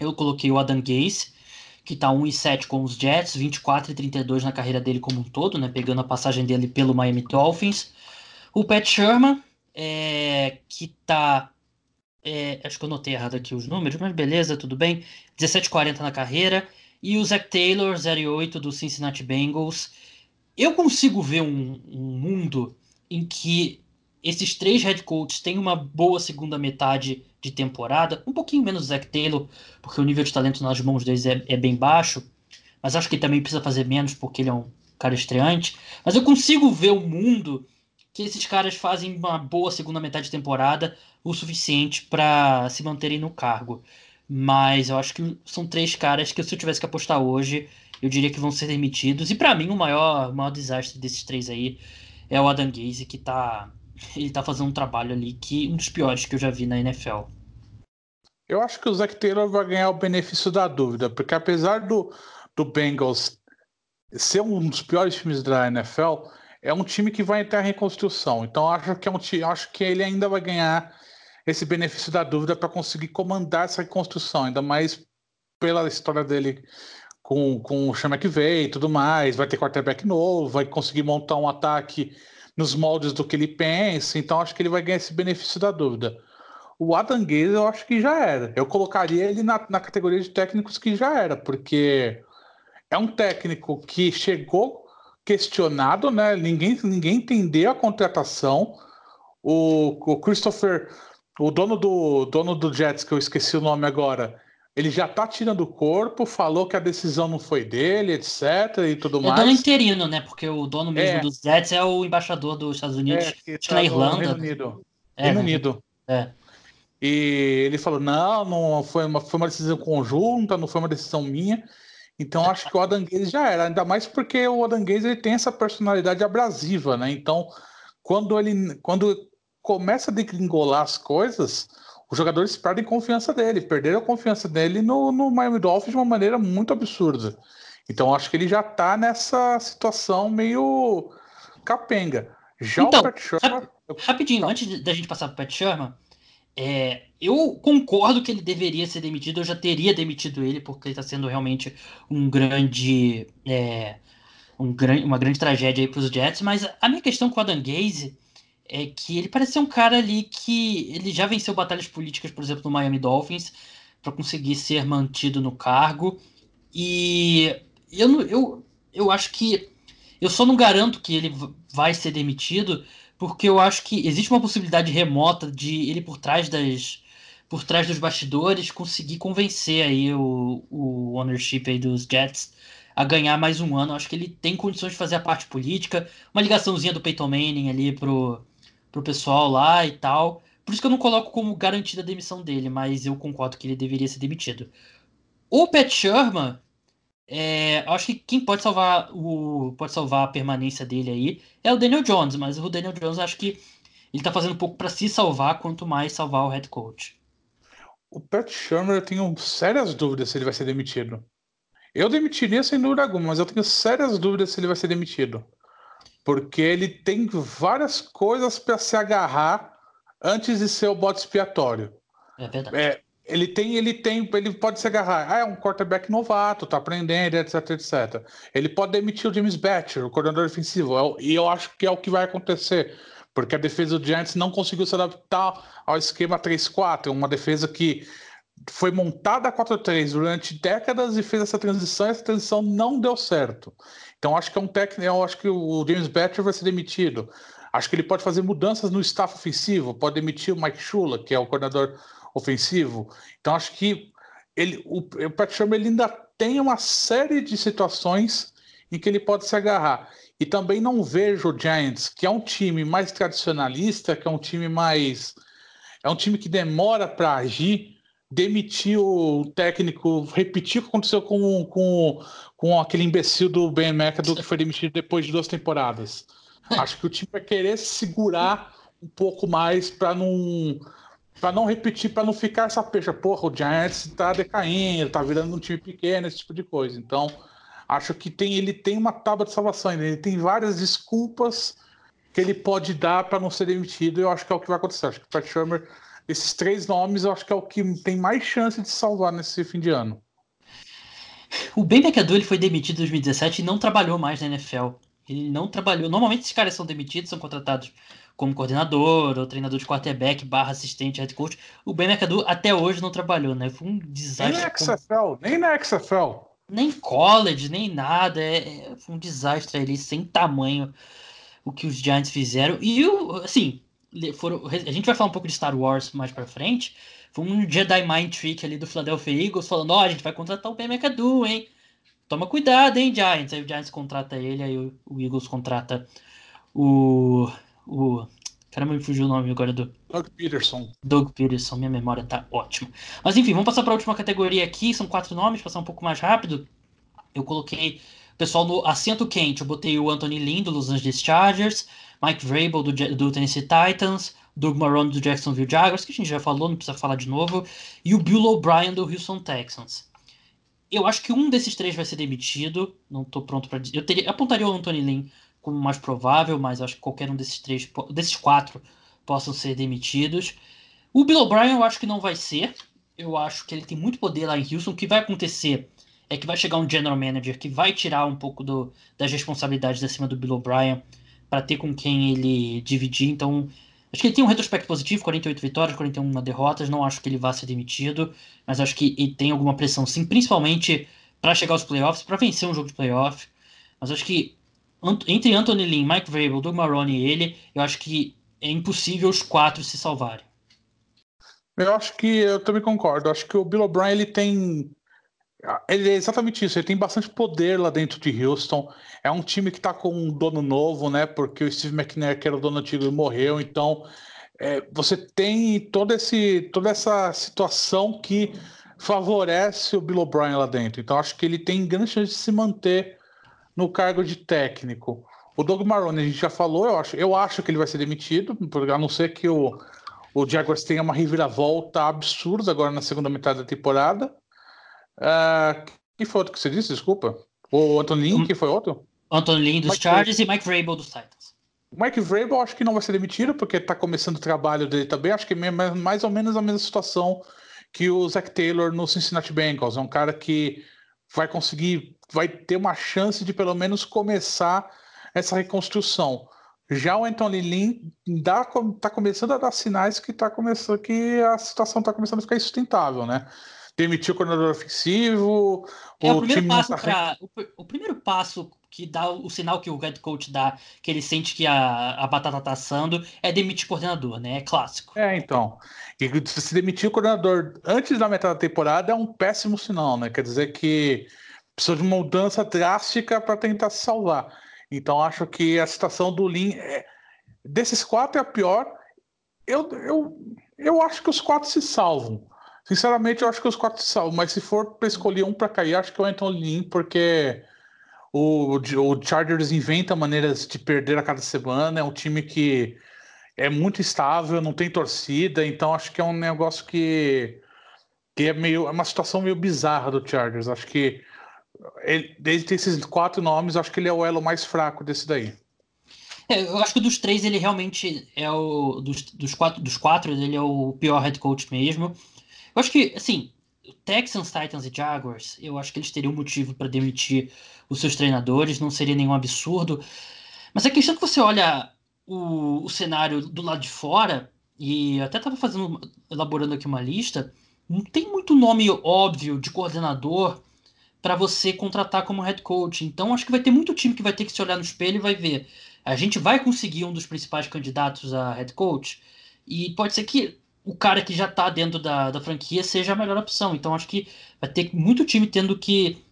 Eu coloquei o Adam Gase, que está 1 e 7 com os Jets, 24 e 32 na carreira dele como um todo, né, pegando a passagem dele pelo Miami Dolphins. O Pat Sherman, é, que está é, acho que eu notei errado aqui os números, mas beleza, tudo bem. 17,40 na carreira. E o Zach Taylor, 08 do Cincinnati Bengals. Eu consigo ver um, um mundo em que esses três head coaches têm uma boa segunda metade de temporada, um pouquinho menos o Zach Taylor, porque o nível de talento nas mãos deles é, é bem baixo, mas acho que ele também precisa fazer menos porque ele é um cara estreante. Mas eu consigo ver um mundo que esses caras fazem uma boa segunda metade de temporada, o suficiente para se manterem no cargo. Mas eu acho que são três caras que se eu tivesse que apostar hoje, eu diria que vão ser demitidos. E para mim o maior, o maior desastre desses três aí é o Adam Gaze, que tá ele tá fazendo um trabalho ali que um dos piores que eu já vi na NFL. Eu acho que o Zach Taylor vai ganhar o benefício da dúvida, porque apesar do, do Bengals ser um dos piores times da NFL, é um time que vai entrar em reconstrução. Então acho que é um time, acho que ele ainda vai ganhar esse benefício da dúvida para conseguir comandar essa reconstrução, ainda mais pela história dele com, com o Chama que veio e tudo mais. Vai ter quarterback novo, vai conseguir montar um ataque nos moldes do que ele pensa. Então acho que ele vai ganhar esse benefício da dúvida. O Adam Gaze eu acho que já era. Eu colocaria ele na, na categoria de técnicos que já era, porque é um técnico que chegou questionado, né? Ninguém, ninguém entendeu a contratação. O, o Christopher, o dono do dono do Jets, que eu esqueci o nome agora, ele já tá tirando o corpo, falou que a decisão não foi dele, etc. e tudo é mais. É dono interino, né? Porque o dono mesmo é. dos Jets é o embaixador dos Estados Unidos, é, tá na Irlanda. Reino Unido. É, Reino né? Unido. É. E ele falou: não, não foi uma, foi uma decisão conjunta, não foi uma decisão minha. Então acho que o Adam Gaze já era, ainda mais porque o Adam Gaze ele tem essa personalidade abrasiva, né? Então, quando ele quando começa a degringolar as coisas, os jogadores perdem confiança dele, perderam a confiança dele no, no Miami Dolphins de uma maneira muito absurda. Então acho que ele já tá nessa situação meio capenga. Já então, o Pat Sherman... Rapidinho, antes da gente passar pro Pat Sherman, é, eu concordo que ele deveria ser demitido, eu já teria demitido ele, porque ele está sendo realmente um grande. É, um, uma grande tragédia para os Jets, mas a minha questão com o Adam Gaze é que ele parece ser um cara ali que ele já venceu batalhas políticas, por exemplo, no Miami Dolphins, para conseguir ser mantido no cargo. E eu, eu, eu acho que eu só não garanto que ele vai ser demitido, porque eu acho que existe uma possibilidade remota de ele por trás das por trás dos bastidores conseguir convencer aí o, o ownership aí dos Jets a ganhar mais um ano. Acho que ele tem condições de fazer a parte política, uma ligaçãozinha do Peyton Manning ali pro, pro pessoal lá e tal. Por isso que eu não coloco como garantida a demissão dele, mas eu concordo que ele deveria ser demitido. O Pat Sherman, é, acho que quem pode salvar o pode salvar a permanência dele aí é o Daniel Jones, mas o Daniel Jones acho que ele tá fazendo pouco para se salvar, quanto mais salvar o head coach. O Pat Shermer eu tenho sérias dúvidas se ele vai ser demitido. Eu demitiria sem dúvida alguma, mas eu tenho sérias dúvidas se ele vai ser demitido. Porque ele tem várias coisas para se agarrar antes de ser o bode expiatório. É verdade. É, ele tem, ele tem, ele pode se agarrar. Ah, é um quarterback novato, tá aprendendo, etc, etc. Ele pode demitir o James Batcher, o coordenador defensivo, é e eu acho que é o que vai acontecer. porque a defesa do Giants não conseguiu se adaptar ao esquema 3-4, uma defesa que foi montada a 4-3 durante décadas e fez essa transição, e essa transição não deu certo. Então acho que é um técnico, eu acho que o James Batcher vai ser demitido. Acho que ele pode fazer mudanças no staff ofensivo, pode demitir o Mike Shula, que é o coordenador ofensivo. Então acho que ele, o, o Pat ele ainda tem uma série de situações em que ele pode se agarrar. E também não vejo o Giants, que é um time mais tradicionalista, que é um time mais. É um time que demora para agir, demitir o técnico, repetir o que aconteceu com, com, com aquele imbecil do Ben McAdoo que foi demitido depois de duas temporadas. Acho que o time vai querer segurar um pouco mais para não para não repetir, para não ficar essa pecha, porra, o Giants está decaindo, está virando um time pequeno, esse tipo de coisa. Então, acho que tem, ele tem uma tábua de salvação ainda. Ele tem várias desculpas que ele pode dar para não ser demitido. E eu acho que é o que vai acontecer. Acho que o Pat Shermer, esses três nomes, eu acho que é o que tem mais chance de salvar nesse fim de ano. O Ben McAdoo ele foi demitido em 2017 e não trabalhou mais na NFL. Ele não trabalhou. Normalmente esses caras são demitidos, são contratados como coordenador ou treinador de quarterback barra assistente head coach. O Ben McAdoo até hoje não trabalhou, né? Foi um desastre. Nem na XFL, nem na XFL nem college, nem nada. É, é um desastre ali, sem tamanho, o que os Giants fizeram. E, o, assim, foram, a gente vai falar um pouco de Star Wars mais pra frente. Foi um Jedi Mind Trick ali do Philadelphia Eagles, falando: Ó, oh, a gente vai contratar o Ben McAdoo, hein? Toma cuidado, hein, Giants. Aí o Giants contrata ele, aí o, o Eagles contrata o. o Caramba, me fugiu o nome agora do. Doug Peterson. Doug Peterson, minha memória tá ótima. Mas enfim, vamos passar para a última categoria aqui. São quatro nomes, passar um pouco mais rápido. Eu coloquei o pessoal no assento quente. Eu botei o Anthony Lynn do Los Angeles Chargers, Mike Vrabel do, do Tennessee Titans, Doug Marrone do Jacksonville Jaguars, que a gente já falou, não precisa falar de novo, e o Bill O'Brien do Houston Texans. Eu acho que um desses três vai ser demitido. Não estou pronto para dizer. Eu teria, apontaria o Anthony Lynn como mais provável, mas acho que qualquer um desses três, desses quatro, possam ser demitidos. O Bill O'Brien eu acho que não vai ser. Eu acho que ele tem muito poder lá em Houston. O que vai acontecer é que vai chegar um general manager que vai tirar um pouco do, das responsabilidades acima do Bill O'Brien para ter com quem ele dividir. Então, acho que ele tem um retrospecto positivo, 48 vitórias, 41 derrotas. Não acho que ele vá ser demitido, mas acho que ele tem alguma pressão sim, principalmente para chegar aos playoffs, para vencer um jogo de playoff. Mas acho que entre Anthony Lynn, Mike Vrabel, Doug Marrone e ele, eu acho que é impossível os quatro se salvarem. Eu acho que eu também concordo. Acho que o Bill O'Brien ele tem ele é exatamente isso. Ele tem bastante poder lá dentro de Houston. É um time que está com um dono novo, né? Porque o Steve McNair, que era o dono antigo, morreu. Então, é, você tem todo esse, toda essa situação que favorece o Bill O'Brien lá dentro. Então, acho que ele tem grande chance de se manter no cargo de técnico. O Doug Marrone, a gente já falou, eu acho, eu acho que ele vai ser demitido, a não ser que o, o Jaguars tenha uma reviravolta absurda agora na segunda metade da temporada. Uh, que foi outro que você disse, desculpa? O Anthony Lynn, que foi outro? Anthony Lynn dos Mike Chargers Vrabel. e Mike Vrabel dos Titans. Mike Vrabel acho que não vai ser demitido, porque está começando o trabalho dele também. Acho que é mais ou menos a mesma situação que o Zach Taylor no Cincinnati Bengals. É um cara que vai conseguir, vai ter uma chance de pelo menos começar essa reconstrução. Já o Anthony Lynn está começando a dar sinais que tá começando que a situação está começando a ficar insustentável, né? Demitiu o coordenador ofensivo. É, o, o, primeiro passo tá... pra, o, o, primeiro passo que dá o, o, sinal que o head coach dá, que ele sente que a, a batata tá assando, é demitir o coordenador, né? É clássico. É, então. E se demitir o coordenador antes da metade da temporada é um péssimo sinal, né? Quer dizer que precisa de uma mudança drástica para tentar se salvar. Então acho que a situação do Lin é... desses quatro é a pior. Eu, eu, eu acho que os quatro se salvam. Sinceramente, eu acho que os quatro salvam. Mas se for para escolher um para cair, acho que é o Anthony Lin, porque o, o Chargers inventa maneiras de perder a cada semana. É um time que é muito estável, não tem torcida, então acho que é um negócio que, que é meio é uma situação meio bizarra do Chargers. Acho que ele, desde esses quatro nomes, acho que ele é o elo mais fraco desse daí. É, eu acho que dos três ele realmente é o dos, dos quatro dos quatro ele é o pior head coach mesmo. Eu acho que assim Texans, Titans e Jaguars, eu acho que eles teriam motivo para demitir os seus treinadores, não seria nenhum absurdo. Mas a questão é que você olha o, o cenário do lado de fora, e até estava fazendo, elaborando aqui uma lista, não tem muito nome óbvio de coordenador para você contratar como head coach. Então acho que vai ter muito time que vai ter que se olhar no espelho e vai ver. A gente vai conseguir um dos principais candidatos a head coach. E pode ser que o cara que já está dentro da, da franquia seja a melhor opção. Então acho que vai ter muito time tendo que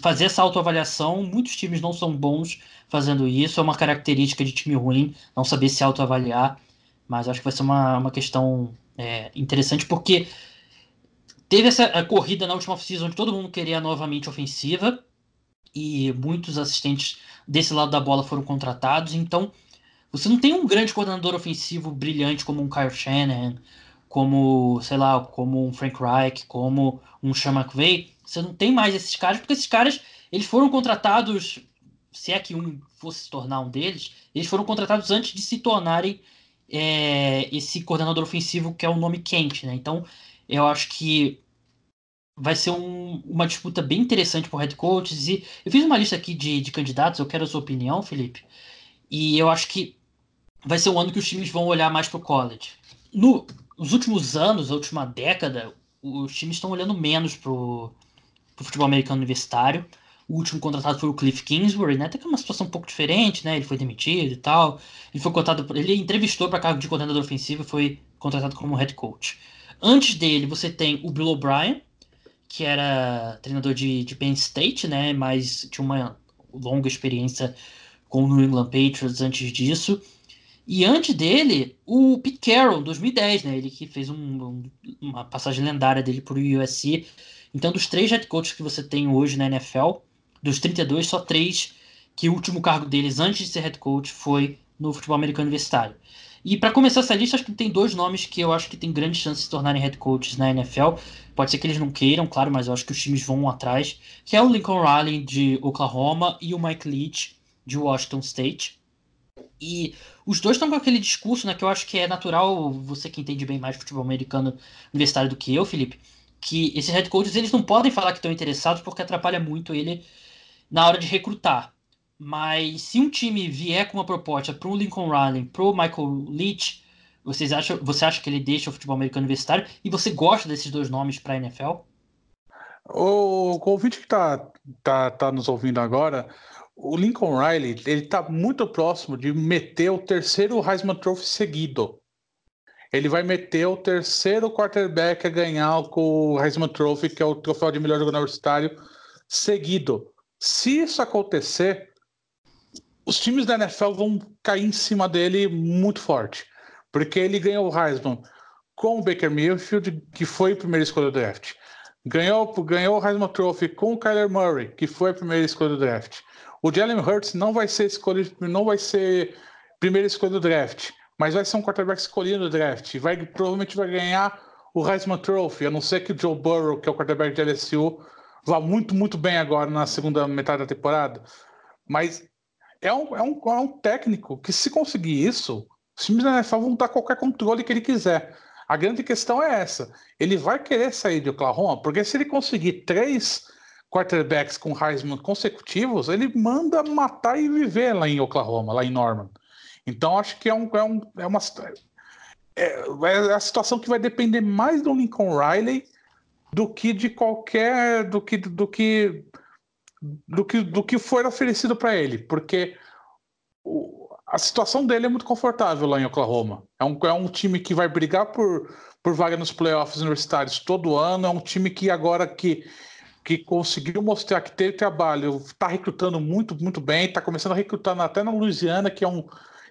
fazer essa autoavaliação. Muitos times não são bons fazendo isso. É uma característica de time ruim, não saber se autoavaliar. Mas acho que vai ser uma, uma questão é, interessante, porque teve essa corrida na última off-season onde todo mundo queria novamente ofensiva. E muitos assistentes desse lado da bola foram contratados. Então, você não tem um grande coordenador ofensivo brilhante como um Kyle Shanahan, como, sei lá, como um Frank Reich, como um Sean McVay. Você não tem mais esses caras, porque esses caras, eles foram contratados, se é que um fosse se tornar um deles, eles foram contratados antes de se tornarem é, esse coordenador ofensivo que é o um nome quente, né? Então, eu acho que vai ser um, uma disputa bem interessante por head coaches. E eu fiz uma lista aqui de, de candidatos, eu quero a sua opinião, Felipe. E eu acho que vai ser um ano que os times vão olhar mais para o college. No, nos últimos anos, a última década, os times estão olhando menos para o futebol americano universitário. O último contratado foi o Cliff Kingsbury, né? Até que é uma situação um pouco diferente, né? Ele foi demitido e tal. Ele foi contratado, ele entrevistou para cargo de coordenador ofensivo e foi contratado como head coach. Antes dele, você tem o Bill O'Brien, que era treinador de, de Penn State, né? Mas tinha uma longa experiência com o New England Patriots antes disso. E antes dele, o Pete Carroll, 2010, né? Ele que fez um, um, uma passagem lendária dele por USC. Então, dos três head coaches que você tem hoje na NFL, dos 32, só três que o último cargo deles antes de ser head coach foi no futebol americano universitário. E para começar essa lista, acho que tem dois nomes que eu acho que tem grande chance de se tornarem head coaches na NFL. Pode ser que eles não queiram, claro, mas eu acho que os times vão atrás. Que é o Lincoln Riley de Oklahoma e o Mike Leach de Washington State. E os dois estão com aquele discurso, né, que eu acho que é natural, você que entende bem mais futebol americano universitário do que eu, Felipe, que esses head coaches eles não podem falar que estão interessados porque atrapalha muito ele na hora de recrutar. Mas se um time vier com uma proposta para o Lincoln Riley, para o Michael Leach, vocês acham, você acha que ele deixa o futebol americano universitário? E você gosta desses dois nomes para a NFL? O convite que está tá, tá nos ouvindo agora, o Lincoln Riley, ele tá muito próximo de meter o terceiro Heisman Trophy seguido. Ele vai meter o terceiro quarterback a ganhar com o Heisman Trophy, que é o troféu de melhor jogador universitário, seguido. Se isso acontecer, os times da NFL vão cair em cima dele muito forte. Porque ele ganhou o Heisman com o Baker Mayfield, que foi a primeira escolha do draft. Ganhou, ganhou o Heisman Trophy com o Kyler Murray, que foi a primeira escolha do draft. O Jalen Hurts não vai ser escolha, não vai ser primeira escolha do draft, mas vai ser um quarterback escolhido no draft. Vai, provavelmente vai ganhar o Heisman Trophy, a não ser que o Joe Burrow, que é o quarterback de LSU, vá muito, muito bem agora na segunda metade da temporada. Mas é um, é um, é um técnico que, se conseguir isso, os times da NFL vão dar qualquer controle que ele quiser. A grande questão é essa. Ele vai querer sair de Oklahoma, porque se ele conseguir três quarterbacks com Heisman consecutivos, ele manda matar e viver lá em Oklahoma, lá em Norman. Então acho que é, um, é, um, é uma é, é a situação que vai depender mais do Lincoln Riley do que de qualquer do que do que do que do que for oferecido para ele, porque o, a situação dele é muito confortável lá em Oklahoma. É um, é um time que vai brigar por, por vaga nos playoffs universitários todo ano, é um time que agora que que conseguiu mostrar que teve trabalho, está recrutando muito, muito bem, está começando a recrutar até na Louisiana, que é um,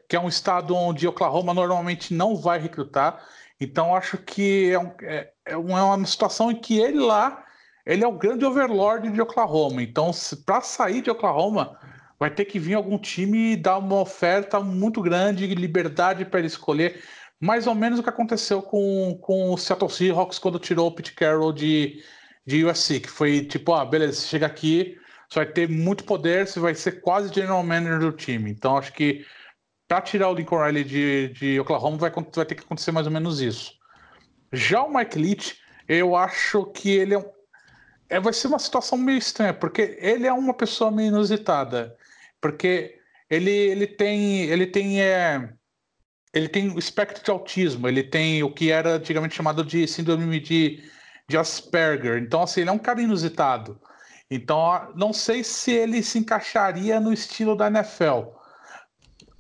que é um estado onde Oklahoma normalmente não vai recrutar. Então acho que é, um, é, é uma situação em que ele lá, ele é o grande overlord de Oklahoma. Então, para sair de Oklahoma, vai ter que vir algum time e dar uma oferta muito grande, liberdade para ele escolher. Mais ou menos o que aconteceu com, com o Seattle Seahawks quando tirou o Pete Carroll de, de USC, que foi tipo, ah, beleza, você chega aqui, você vai ter muito poder, você vai ser quase general manager do time. Então, acho que para tirar o Lincoln Riley de, de Oklahoma, vai, vai ter que acontecer mais ou menos isso. Já o Mike Leach, eu acho que ele é, um, é vai ser uma situação meio estranha, porque ele é uma pessoa meio inusitada. Porque ele, ele tem ele tem é, ele tem o espectro de autismo, ele tem o que era antigamente chamado de síndrome de, de Asperger. Então, assim, ele é um cara inusitado. Então, não sei se ele se encaixaria no estilo da NFL.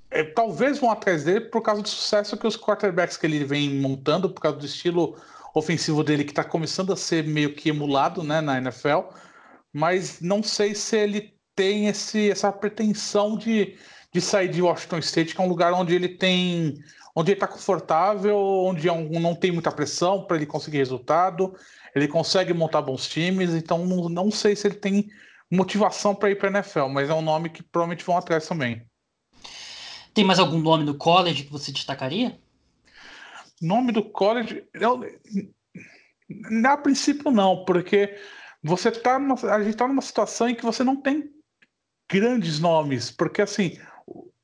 É, talvez vão atrás dele por causa do sucesso que os quarterbacks que ele vem montando, por causa do estilo ofensivo dele que está começando a ser meio que emulado né, na NFL. Mas não sei se ele tem esse, essa pretensão de, de sair de Washington State, que é um lugar onde ele tem. Onde ele está confortável, onde é não tem muita pressão para ele conseguir resultado, ele consegue montar bons times, então não, não sei se ele tem motivação para ir para a NFL, mas é um nome que provavelmente vão atrás também. Tem mais algum nome do college que você destacaria? Nome do college, eu, a princípio não, porque você tá numa, a gente está numa situação em que você não tem grandes nomes, porque assim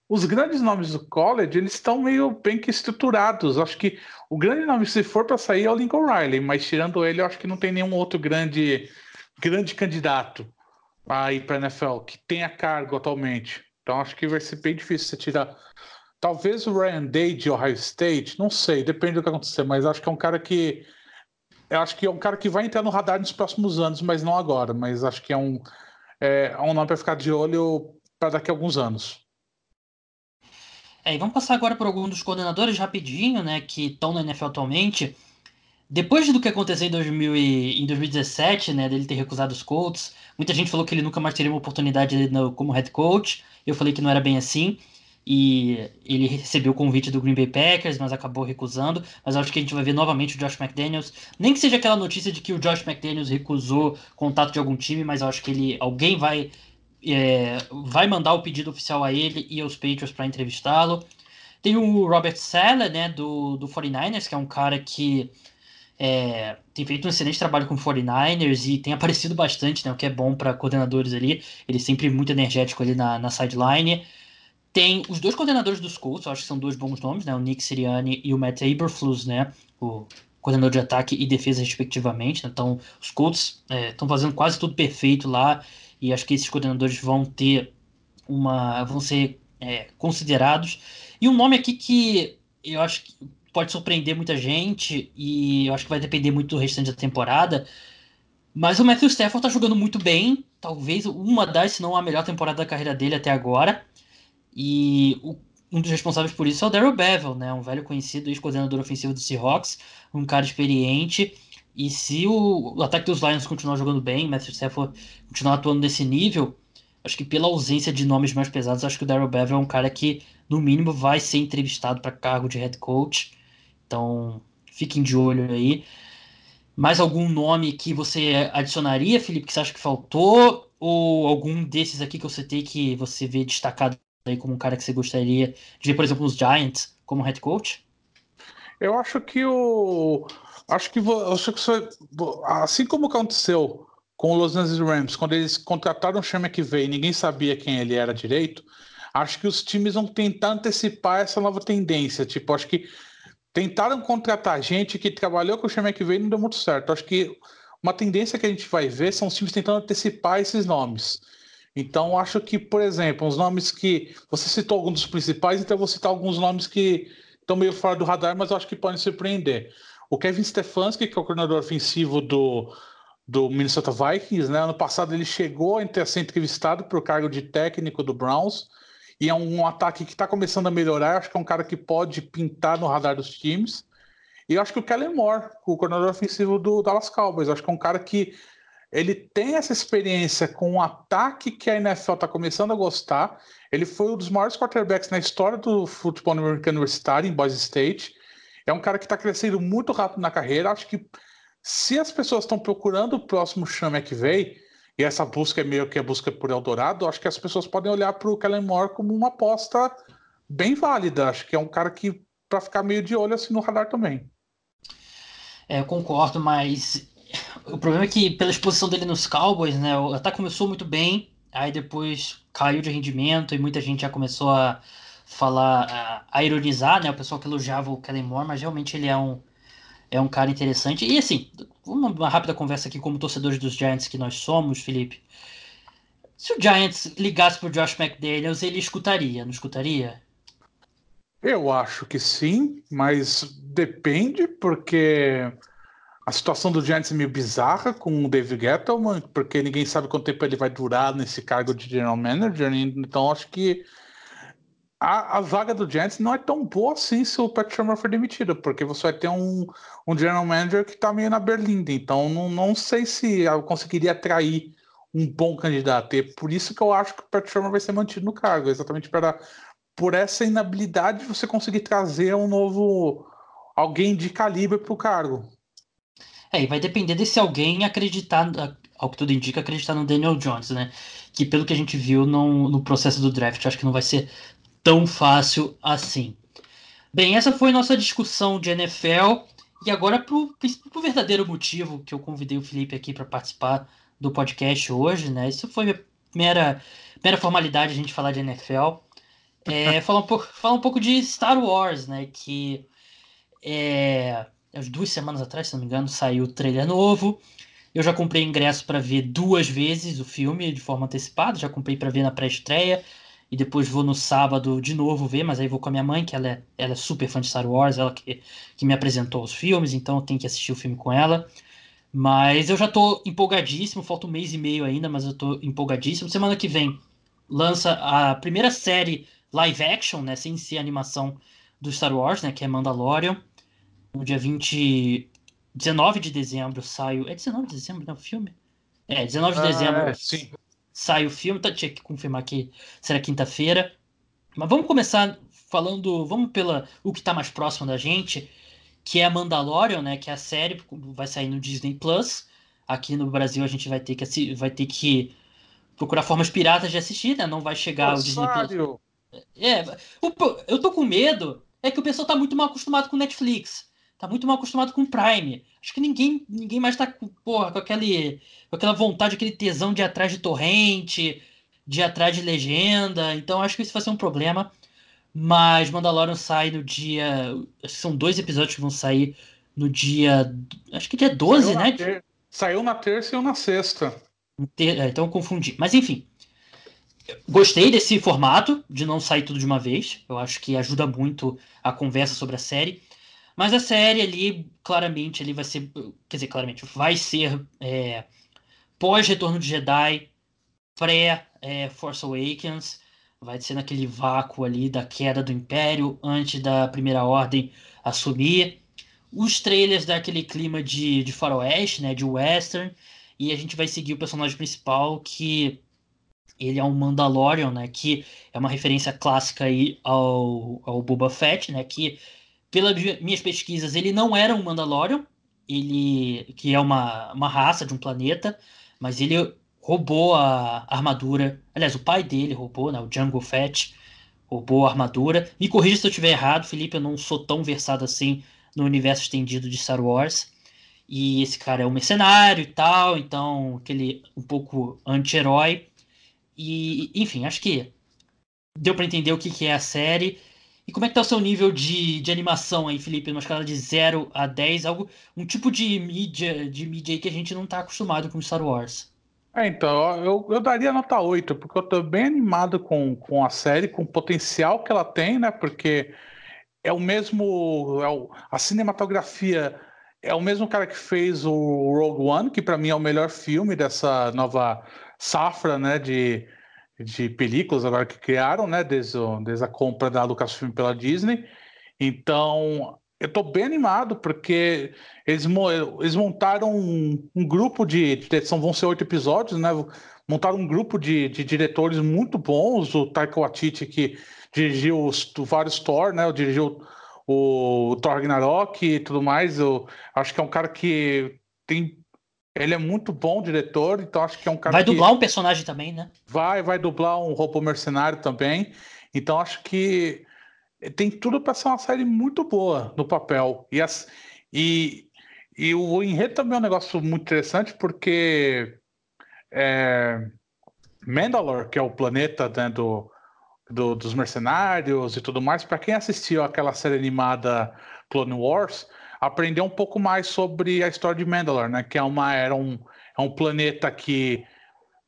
os grandes nomes do college, eles estão meio bem que estruturados. Acho que o grande nome, se for para sair, é o Lincoln Riley, mas tirando ele, eu acho que não tem nenhum outro grande, grande candidato aí para NFL que tenha cargo atualmente. Então acho que vai ser bem difícil você tirar. Talvez o Ryan Day de Ohio State, não sei, depende do que acontecer, mas acho que é um cara que. Eu acho que é um cara que vai entrar no radar nos próximos anos, mas não agora. Mas acho que é um, é, é um nome para ficar de olho para daqui a alguns anos. É, e vamos passar agora por alguns dos coordenadores rapidinho, né, que estão na NFL atualmente. Depois do que aconteceu em, 2000 e, em 2017, né, dele ter recusado os Colts, muita gente falou que ele nunca mais teria uma oportunidade no, como head coach. Eu falei que não era bem assim. E ele recebeu o convite do Green Bay Packers, mas acabou recusando. Mas acho que a gente vai ver novamente o Josh McDaniels. Nem que seja aquela notícia de que o Josh McDaniels recusou contato de algum time, mas acho que ele alguém vai é, vai mandar o pedido oficial a ele e aos Patriots para entrevistá-lo. Tem o Robert Sala, né, do, do 49ers, que é um cara que é, tem feito um excelente trabalho com 49ers e tem aparecido bastante, né, o que é bom para coordenadores ali. Ele é sempre muito energético ali na, na sideline. Tem os dois coordenadores dos Colts, acho que são dois bons nomes, né, o Nick Sirianni e o Matt Eberflus, né, o coordenador de ataque e defesa respectivamente. Então, os Colts estão é, fazendo quase tudo perfeito lá e acho que esses coordenadores vão ter uma. vão ser é, considerados. E um nome aqui que eu acho que pode surpreender muita gente, e eu acho que vai depender muito do restante da temporada. Mas o Matthew Stafford está jogando muito bem, talvez uma das, se não a melhor temporada da carreira dele até agora. E o, um dos responsáveis por isso é o Daryl Bevel, né? Um velho conhecido ex-coordenador ofensivo do Seahawks, um cara experiente e se o, o, ataque dos Lions continuar jogando bem, Matthew Stafford continuar atuando nesse nível, acho que pela ausência de nomes mais pesados, acho que o Daryl Bevel é um cara que, no mínimo, vai ser entrevistado para cargo de head coach. Então, fiquem de olho aí. Mais algum nome que você adicionaria, Felipe, que você acha que faltou? Ou algum desses aqui que eu citei que você vê destacado aí como um cara que você gostaria de ver, por exemplo, nos Giants como head coach? Eu acho que o Acho que, acho que você, assim como aconteceu com o Los Angeles Rams, quando eles contrataram o Sean McVay e ninguém sabia quem ele era direito, acho que os times vão tentar antecipar essa nova tendência. Tipo, acho que tentaram contratar gente que trabalhou com o Sean McVay e não deu muito certo. Acho que uma tendência que a gente vai ver são os times tentando antecipar esses nomes. Então, acho que, por exemplo, os nomes que. Você citou alguns dos principais, então eu vou citar alguns nomes que estão meio fora do radar, mas eu acho que podem surpreender. O Kevin Stefanski, que é o coordenador ofensivo do, do Minnesota Vikings, né? Ano passado ele chegou a ser entrevistado para o cargo de técnico do Browns. E é um, ataque que está começando a melhorar. Acho que é um cara que pode pintar no radar dos times. E eu acho que o Kellen Moore, o coordenador ofensivo do Dallas Cowboys, acho que é um cara que ele tem essa experiência com um ataque que a NFL está começando a gostar. Ele foi um dos maiores quarterbacks na história do futebol americano universitário em Boise State. É um cara que está crescendo muito rápido na carreira. Acho que se as pessoas estão procurando o próximo Sean McVay, e essa busca é meio que a busca por Eldorado, acho que as pessoas podem olhar para o Kellen Moore como uma aposta bem válida. Acho que é um cara que, para ficar meio de olho assim no radar também. É, eu concordo, mas o problema é que pela exposição dele nos Cowboys, né, o começou muito bem, aí depois caiu de rendimento e muita gente já começou a falar, a, a, ironizar, né? O pessoal que elogiava o Kellen Moore, mas realmente ele é um, é um cara interessante. E assim, uma, uma rápida conversa aqui como torcedores dos Giants que nós somos, Felipe. Se o Giants ligasse pro Josh McDaniels, ele escutaria, não escutaria? Eu acho que sim, mas depende, porque a situação do Giants é meio bizarra com o David Gettleman, porque ninguém sabe quanto tempo ele vai durar nesse cargo de general manager, então acho que a, a vaga do Giants não é tão boa assim se o Pat Shermer for demitido, porque você vai ter um, um general manager que está meio na berlinda, então não, não sei se eu conseguiria atrair um bom candidato, e é por isso que eu acho que o Pat Shermer vai ser mantido no cargo, exatamente para por essa inabilidade de você conseguir trazer um novo alguém de calibre para o cargo. É, e vai depender desse alguém acreditar, ao que tudo indica, acreditar no Daniel Jones, né? Que pelo que a gente viu no, no processo do draft, acho que não vai ser tão fácil assim. Bem, essa foi nossa discussão de NFL. E agora, para o verdadeiro motivo que eu convidei o Felipe aqui para participar do podcast hoje, né? Isso foi mera, mera formalidade a gente falar de NFL. É, falar, um pouco, falar um pouco de Star Wars, né? Que é, as duas semanas atrás, se não me engano, saiu o trailer novo. Eu já comprei ingresso para ver duas vezes o filme de forma antecipada, já comprei para ver na pré-estreia e depois vou no sábado de novo ver, mas aí vou com a minha mãe, que ela é, ela é super fã de Star Wars, ela que, que me apresentou os filmes, então eu tenho que assistir o filme com ela. Mas eu já tô empolgadíssimo, falta um mês e meio ainda, mas eu tô empolgadíssimo. Semana que vem lança a primeira série live action, né, sem ser animação do Star Wars, né, que é Mandalorian. No dia 20, 19 de dezembro sai o... É 19 de dezembro, né, o filme? É, 19 de ah, dezembro é, sim. Sai o filme, tá, tinha que confirmar que será quinta-feira. Mas vamos começar falando, vamos pela o que está mais próximo da gente, que é a Mandalorian, né, que é a série vai sair no Disney Plus. Aqui no Brasil a gente vai ter que vai ter que procurar formas piratas de assistir, né? Não vai chegar o Disney Plus. É, o, eu tô com medo é que o pessoal tá muito mal acostumado com Netflix. Tá muito mal acostumado com Prime. Acho que ninguém, ninguém mais tá porra, com, aquele, com aquela vontade, aquele tesão de ir atrás de torrente, de ir atrás de legenda. Então acho que isso vai ser um problema. Mas Mandalorian sai no dia. São dois episódios que vão sair no dia. Acho que dia 12, Saiu né? Ter... Saiu na terça e na sexta. É, então eu confundi. Mas enfim. Gostei desse formato, de não sair tudo de uma vez. Eu acho que ajuda muito a conversa sobre a série. Mas a série ali, claramente, ali vai ser. Quer dizer, claramente, vai ser é, pós-retorno de Jedi, pré-Force é, Awakens. Vai ser naquele vácuo ali da queda do Império, antes da Primeira Ordem assumir. Os trailers daquele clima de, de faroeste, né, de western. E a gente vai seguir o personagem principal que ele é um Mandalorian, né? Que é uma referência clássica aí ao, ao Boba Fett, né? Que, pelas minhas pesquisas, ele não era um Mandalorian, ele que é uma, uma raça de um planeta, mas ele roubou a armadura. Aliás, o pai dele roubou, né? O Jango Fett roubou a armadura. Me corrija se eu estiver errado, Felipe, eu não sou tão versado assim no universo estendido de Star Wars. E esse cara é um mercenário e tal, então aquele um pouco anti-herói. E, enfim, acho que deu para entender o que, que é a série. E como é que tá o seu nível de, de animação aí, Felipe? Numa escala de 0 a 10, algo, um tipo de mídia, de mídia aí que a gente não tá acostumado com Star Wars. É, então, eu, eu daria nota 8, porque eu tô bem animado com, com a série, com o potencial que ela tem, né? Porque é o mesmo. É o, a cinematografia é o mesmo cara que fez o Rogue One, que para mim é o melhor filme dessa nova safra né, de, de películas agora que criaram, né, desde, desde a compra da Lucasfilm pela Disney. Então, eu estou bem animado porque eles, eles montaram um, um grupo de, de, são vão ser oito episódios, né? Montaram um grupo de, de diretores muito bons. O Taika Waititi que dirigiu os vários Thor, né? Dirigiu o, o Thor Ragnarok e tudo mais. Eu acho que é um cara que tem ele é muito bom diretor, então acho que é um cara Vai dublar um personagem também, né? Vai, vai dublar um robô mercenário também. Então acho que tem tudo para ser uma série muito boa no papel. E, as, e, e o enredo também é um negócio muito interessante, porque é, Mandalore, que é o planeta né, do, do, dos mercenários e tudo mais, para quem assistiu aquela série animada Clone Wars, aprender um pouco mais sobre a história de Mandalore, né? Que é uma era um, é um planeta que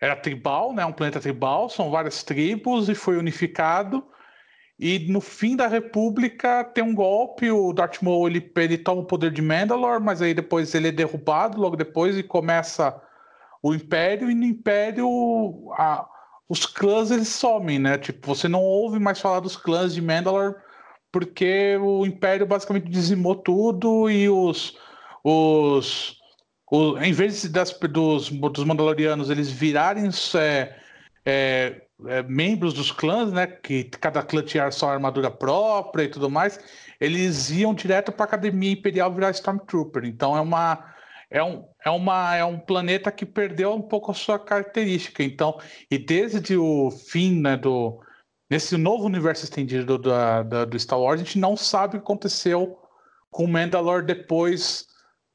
era tribal, né? Um planeta tribal, são várias tribos e foi unificado. E no fim da República tem um golpe, o Darth Maul ele, ele toma o poder de Mandalore, mas aí depois ele é derrubado, logo depois e começa o Império e no Império a, os clãs eles somem, né? Tipo, você não ouve mais falar dos clãs de Mandalore porque o Império basicamente dizimou tudo e os os, em vez das, dos, dos Mandalorianos eles virarem é, é, é, membros dos clãs, né? Que cada clã tinha sua armadura própria e tudo mais, eles iam direto para a Academia Imperial virar Stormtrooper. Então é uma é um, é, uma, é um planeta que perdeu um pouco a sua característica. Então, e desde o fim né, do. Nesse novo universo estendido do, do, do Star Wars, a gente não sabe o que aconteceu com o Mandalore depois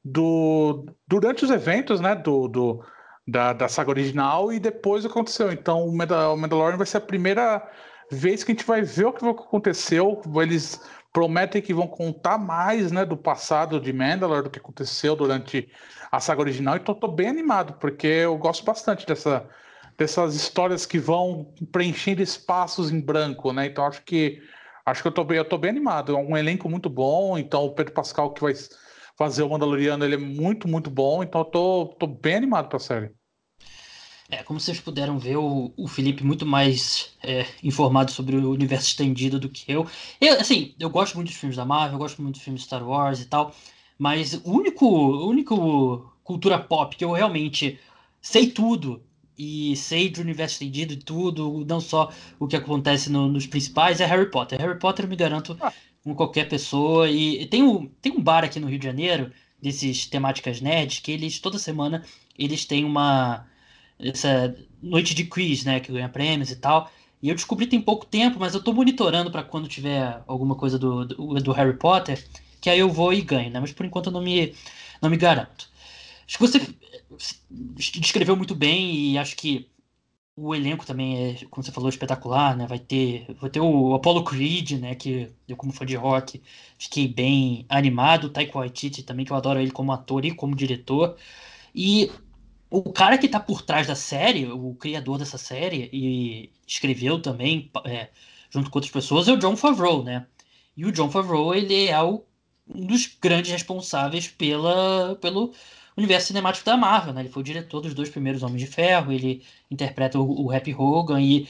do. Durante os eventos, né? Do, do, da, da saga original e depois o que aconteceu. Então, o, Mandalorian vai ser a primeira vez que a gente vai ver o que aconteceu. Eles prometem que vão contar mais né, do passado de Mandalore, do que aconteceu durante a saga original, então estou bem animado, porque eu gosto bastante dessa, dessas histórias que vão preenchendo espaços em branco, né? Então acho que acho que eu estou bem, eu tô bem animado. É um elenco muito bom, então o Pedro Pascal que vai fazer o Mandaloriano, ele é muito, muito bom, então eu tô, tô bem animado para a série. É, como vocês puderam ver, o, o Felipe muito mais é, informado sobre o universo estendido do que eu. eu. Assim, eu gosto muito dos filmes da Marvel, eu gosto muito dos filmes Star Wars e tal, mas o único, o único cultura pop que eu realmente sei tudo e sei do universo estendido e tudo, não só o que acontece no, nos principais, é Harry Potter. Harry Potter eu me garanto ah. com qualquer pessoa. E tem um, tem um bar aqui no Rio de Janeiro, desses temáticas nerds, que eles, toda semana, eles têm uma essa noite de quiz, né, que ganha prêmios e tal. E eu descobri tem pouco tempo, mas eu tô monitorando para quando tiver alguma coisa do, do, do, Harry Potter, que aí eu vou e ganho, né? Mas por enquanto eu não me, não me garanto. Acho que você descreveu muito bem e acho que o elenco também é, como você falou, espetacular, né? Vai ter, vai ter o Apollo Creed, né? Que eu, como fã de rock, fiquei bem animado. O Taika Waititi também, que eu adoro ele como ator e como diretor. E o cara que está por trás da série, o criador dessa série, e escreveu também, é, junto com outras pessoas, é o John Favreau, né? E o John Favreau, ele é o, um dos grandes responsáveis pela, pelo universo cinemático da Marvel, né? Ele foi o diretor dos dois primeiros Homens de Ferro, ele interpreta o, o Happy Hogan, e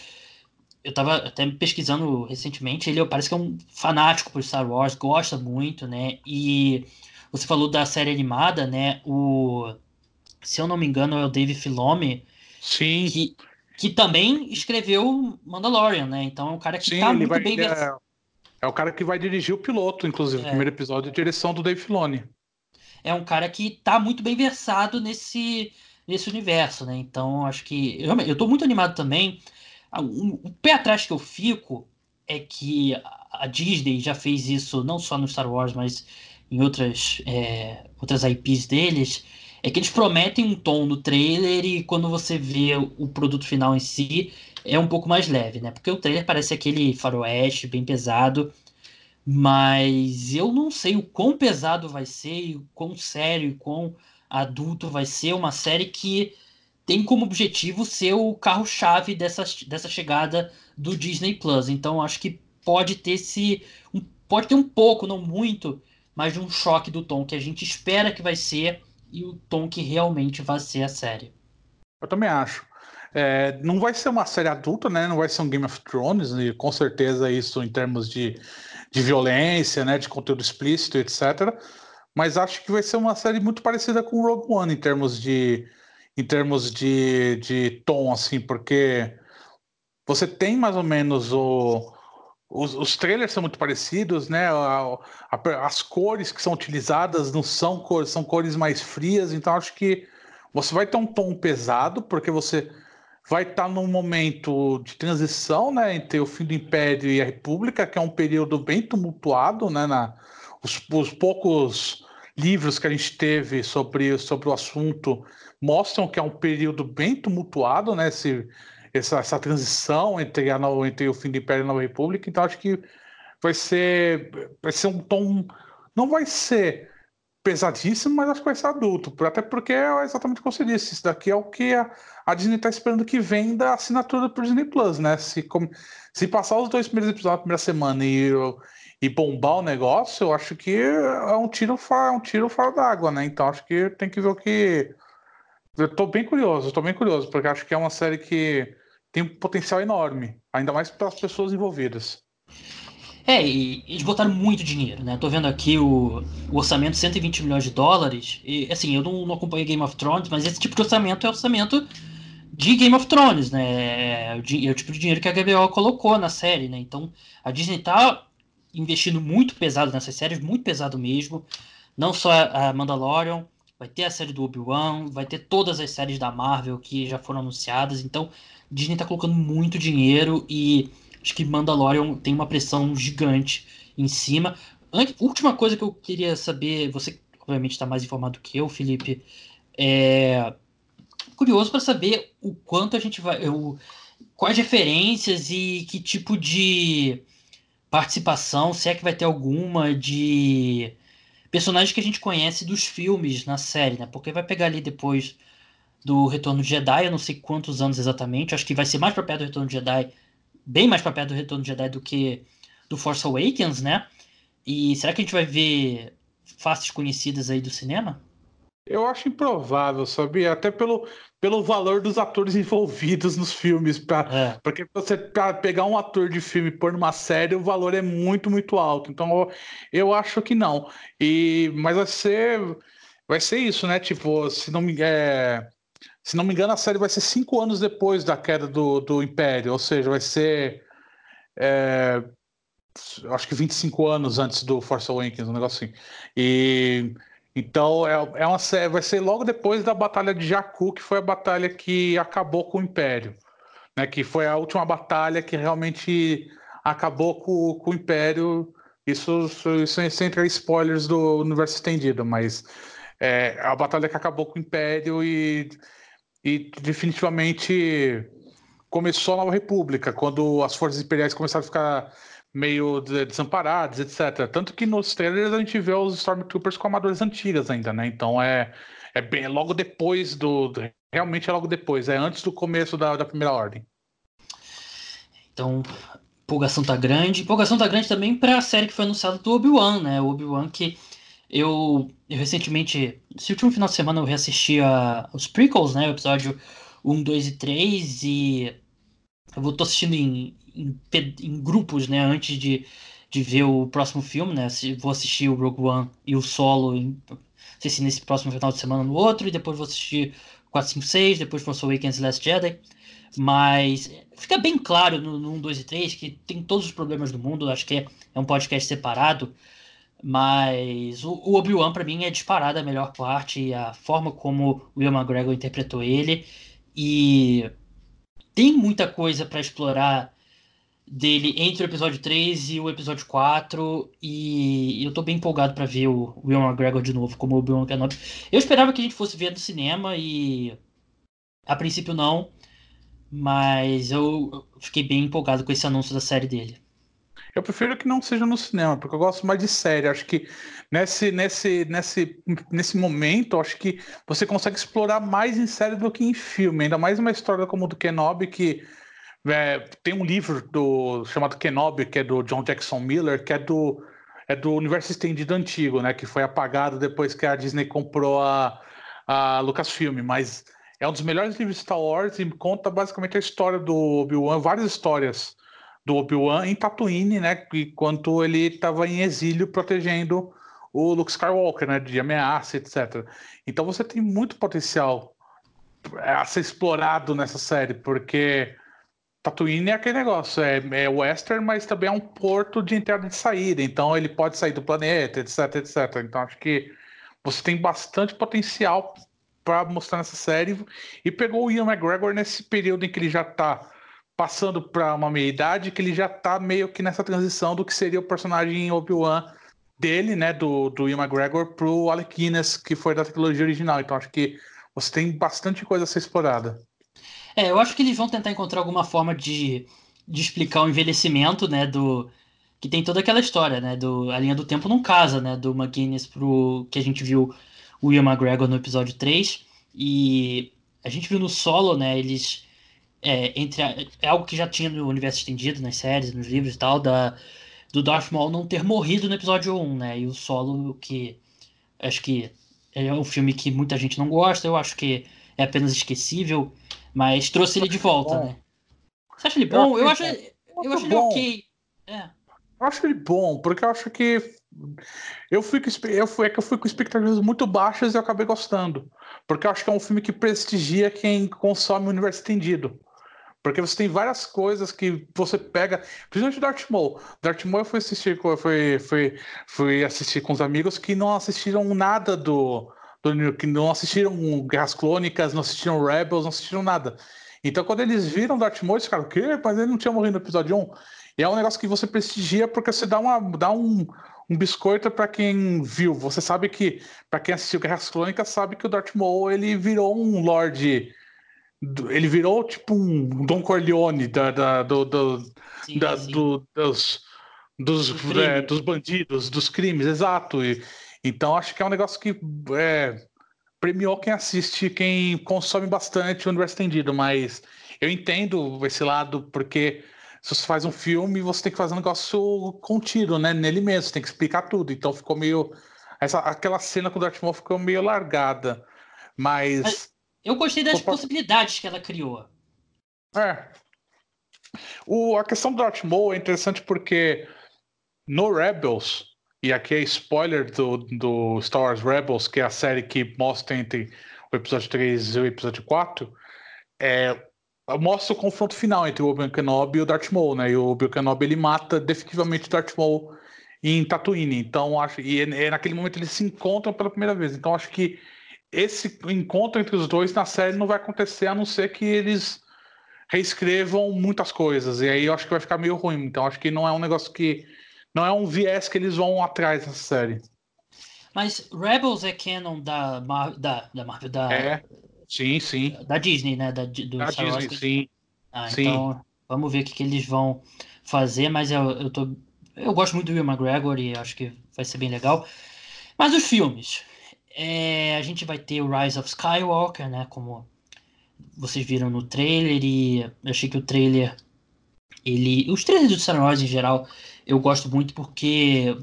eu estava até pesquisando recentemente, ele parece que é um fanático por Star Wars, gosta muito, né? E você falou da série animada, né? O se eu não me engano, é o Dave Filoni. Sim. Que, que também escreveu Mandalorian, né? Então é um cara que Sim, tá muito vai, bem é, é, o cara que vai dirigir o piloto, inclusive, é. o primeiro episódio, de direção do Dave Filoni. É um cara que tá muito bem versado nesse, nesse universo, né? Então acho que. Eu, eu tô muito animado também. Ah, o, o pé atrás que eu fico é que a Disney já fez isso não só no Star Wars, mas em outras, é, outras IPs deles é que eles prometem um tom no trailer e quando você vê o produto final em si é um pouco mais leve, né? Porque o trailer parece aquele faroeste bem pesado, mas eu não sei o quão pesado vai ser o quão sério e quão adulto vai ser uma série que tem como objetivo ser o carro-chave dessa, dessa chegada do Disney Plus. Então acho que pode ter esse um, pode ter um pouco, não muito, mas de um choque do tom que a gente espera que vai ser e o tom que realmente vai ser a série. Eu também acho. É, não vai ser uma série adulta, né? Não vai ser um Game of Thrones, e com certeza isso em termos de, de violência, né? De conteúdo explícito, etc. Mas acho que vai ser uma série muito parecida com Rogue One em termos de em termos de, de tom, assim, porque você tem mais ou menos o, os, os, trailers são muito parecidos, né? A, a, as cores que são utilizadas não são cores, são cores mais frias, então acho que você vai ter um tom pesado, porque você vai estar num momento de transição, né, entre o fim do Império e a República, que é um período bem tumultuado, né? Na, os, os poucos livros que a gente teve sobre, sobre o assunto mostram que é um período bem tumultuado, né? Esse, essa, essa transição entre, a, entre o fim do Império e a Nova República, então acho que vai ser, vai ser um tom. Não vai ser pesadíssimo, mas acho que vai ser adulto. Até porque é exatamente como você disse, isso daqui é o que a, a Disney está esperando que vem da assinatura pro Disney Plus, né? Se, como, se passar os dois primeiros episódios na primeira semana e, e bombar o negócio, eu acho que é um tiro fora, um tiro fora d'água, né? Então acho que tem que ver o que. Eu tô bem curioso, tô bem curioso, porque acho que é uma série que tem um potencial enorme, ainda mais para as pessoas envolvidas. É, e eles botaram muito dinheiro, né? Tô vendo aqui o, o orçamento 120 milhões de dólares. E assim, eu não, não acompanho Game of Thrones, mas esse tipo de orçamento é orçamento de Game of Thrones, né? É o, é o tipo de dinheiro que a HBO colocou na série, né? Então a Disney tá investindo muito pesado nessas séries, muito pesado mesmo. Não só a Mandalorian, vai ter a série do Obi-Wan, vai ter todas as séries da Marvel que já foram anunciadas. Então, Disney tá colocando muito dinheiro e Acho que Mandalorian tem uma pressão gigante em cima. Antes, última coisa que eu queria saber, você obviamente está mais informado que eu, Felipe, é curioso para saber o quanto a gente vai, quais referências e que tipo de participação, se é que vai ter alguma de personagens que a gente conhece dos filmes na série, né? Porque vai pegar ali depois do Retorno de Jedi, eu não sei quantos anos exatamente, acho que vai ser mais para perto do Retorno de Jedi bem mais para perto do Retorno de Jedi do que do Force Awakens, né? E será que a gente vai ver faces conhecidas aí do cinema? Eu acho improvável, sabia? Até pelo, pelo valor dos atores envolvidos nos filmes. Pra, é. Porque você pra pegar um ator de filme e pôr numa série, o valor é muito, muito alto. Então eu, eu acho que não. E, mas vai ser, vai ser isso, né? Tipo, se não me. É, se não me engano, a série vai ser cinco anos depois da queda do, do Império, ou seja, vai ser. É, acho que 25 anos antes do Force Awakens, um negócio assim. E. Então, é, é uma série, vai ser logo depois da Batalha de Jakku, que foi a batalha que acabou com o Império. Né, que foi a última batalha que realmente acabou com, com o Império. Isso, isso, isso entre spoilers do universo estendido, mas é a batalha que acabou com o Império e e definitivamente começou a Nova República, quando as forças imperiais começaram a ficar meio desamparadas, etc. Tanto que nos trailers a gente vê os Stormtroopers com armaduras antigas ainda, né? Então é, é bem é logo depois do. Realmente é logo depois, é antes do começo da, da Primeira Ordem. Então, empolgação tá grande. Empolgação tá grande também para a série que foi anunciada do Obi-Wan, né? O Obi-Wan que eu, eu recentemente, esse último final de semana, eu reassisti a, os prequels, né? O episódio 1, 2 e 3, e eu vou tô assistindo em, em, em, grupos, né? Antes de, de ver o próximo filme, né? Vou assistir o Rogue One e o Solo, em, não sei se nesse próximo final de semana no outro, e depois vou assistir 4, 5, 6, depois Force Awakens Last Jedi. Mas fica bem claro no, no 1, 2 e 3 que tem todos os problemas do mundo. Acho que é, é um podcast separado. Mas o, o Obi-Wan, para mim, é disparada a melhor parte, a forma como Will McGregor interpretou ele. E tem muita coisa para explorar dele entre o episódio 3 e o episódio 4. E eu tô bem empolgado para ver o Will McGregor de novo como o Obi-Wan Kenobi. Eu esperava que a gente fosse ver no cinema e. A princípio não. Mas eu fiquei bem empolgado com esse anúncio da série dele. Eu prefiro que não seja no cinema, porque eu gosto mais de série. Acho que nesse, nesse, nesse, nesse momento, acho que você consegue explorar mais em série do que em filme. Ainda mais uma história como do Kenobi, que é, tem um livro do, chamado Kenobi, que é do John Jackson Miller, que é do, é do universo estendido antigo, né? Que foi apagado depois que a Disney comprou a, a Lucasfilm. Mas é um dos melhores livros de Star Wars e conta basicamente a história do Obi-Wan, várias histórias do Obi-Wan em Tatooine, né? Enquanto ele estava em exílio protegendo o Luke Skywalker, né? De ameaça, etc. Então você tem muito potencial a ser explorado nessa série, porque Tatooine é aquele negócio, é, é western, mas também é um porto de entrada e saída. Então ele pode sair do planeta, etc, etc. Então acho que você tem bastante potencial para mostrar nessa série e pegou o Ian McGregor nesse período em que ele já está passando para uma meia idade que ele já tá meio que nessa transição do que seria o personagem Obi-Wan dele, né, do, do Ian McGregor pro Alec Guinness, que foi da trilogia original. Então acho que você tem bastante coisa a ser explorada. É, eu acho que eles vão tentar encontrar alguma forma de, de explicar o envelhecimento, né, do, que tem toda aquela história, né? Do, a linha do tempo não casa, né? Do McGuinness pro que a gente viu o Ian McGregor no episódio 3. E a gente viu no solo, né? Eles. É, entre a, é algo que já tinha no universo estendido, nas séries, nos livros e tal, da, do Darth Maul não ter morrido no episódio 1, né? E o solo, que acho que é um filme que muita gente não gosta, eu acho que é apenas esquecível, mas trouxe ele de volta, né? Você acha ele bom? Eu acho, eu acho ele ok. É. Eu acho ele bom, porque eu acho que eu fui, eu fui, é que eu fui com expectativas muito baixas e eu acabei gostando. Porque eu acho que é um filme que prestigia quem consome o universo estendido. Porque você tem várias coisas que você pega, principalmente Darth Maul. Darth Maul eu fui assistir, fui, fui, fui assistir com os amigos que não assistiram nada do, do que não assistiram Guerras Clônicas, não assistiram Rebels, não assistiram nada. Então quando eles viram Darth Maul, eles ficaram, o quê? Mas ele não tinha morrido no episódio 1. E é um negócio que você prestigia porque você dá, uma, dá um, um biscoito para quem viu. Você sabe que, para quem assistiu Guerras Crônicas, sabe que o Darth Maul ele virou um Lorde. Ele virou tipo um Don Corleone da, da, do, do, sim, da, sim. do dos, dos, é, dos bandidos, dos crimes, exato. E, então acho que é um negócio que é, premiou quem assiste, quem consome bastante o universo estendido, mas eu entendo esse lado, porque se você faz um filme, você tem que fazer um negócio contido, né? Nele mesmo, você tem que explicar tudo. Então ficou meio. Essa, aquela cena com o Darth Maul ficou meio largada. Mas. Eu gostei das possibilidades que ela criou. É. O, a questão do Darth Maul é interessante porque no Rebels, e aqui é spoiler do, do Star Wars Rebels, que é a série que mostra entre o episódio 3 e o episódio 4, é, mostra o confronto final entre o Obi-Wan Kenobi e o Darth Maul, né? E o Obi-Wan Kenobi ele mata definitivamente o Darth Maul em Tatooine. Então acho e é, é, naquele momento eles se encontram pela primeira vez. Então acho que esse encontro entre os dois na série não vai acontecer a não ser que eles reescrevam muitas coisas. E aí eu acho que vai ficar meio ruim. Então acho que não é um negócio que não é um viés que eles vão atrás nessa série. Mas Rebels é canon da, Mar da, da Marvel, da, é. Sim, sim. Da Disney, né? Da, do da Star Disney, sim. Ah, sim. então vamos ver o que, que eles vão fazer, mas eu, eu tô. Eu gosto muito do Will McGregor e acho que vai ser bem legal. Mas os filmes. É, a gente vai ter o Rise of Skywalker, né? Como vocês viram no trailer, e eu achei que o trailer. Ele. Os trailers do Star Wars em geral, eu gosto muito porque.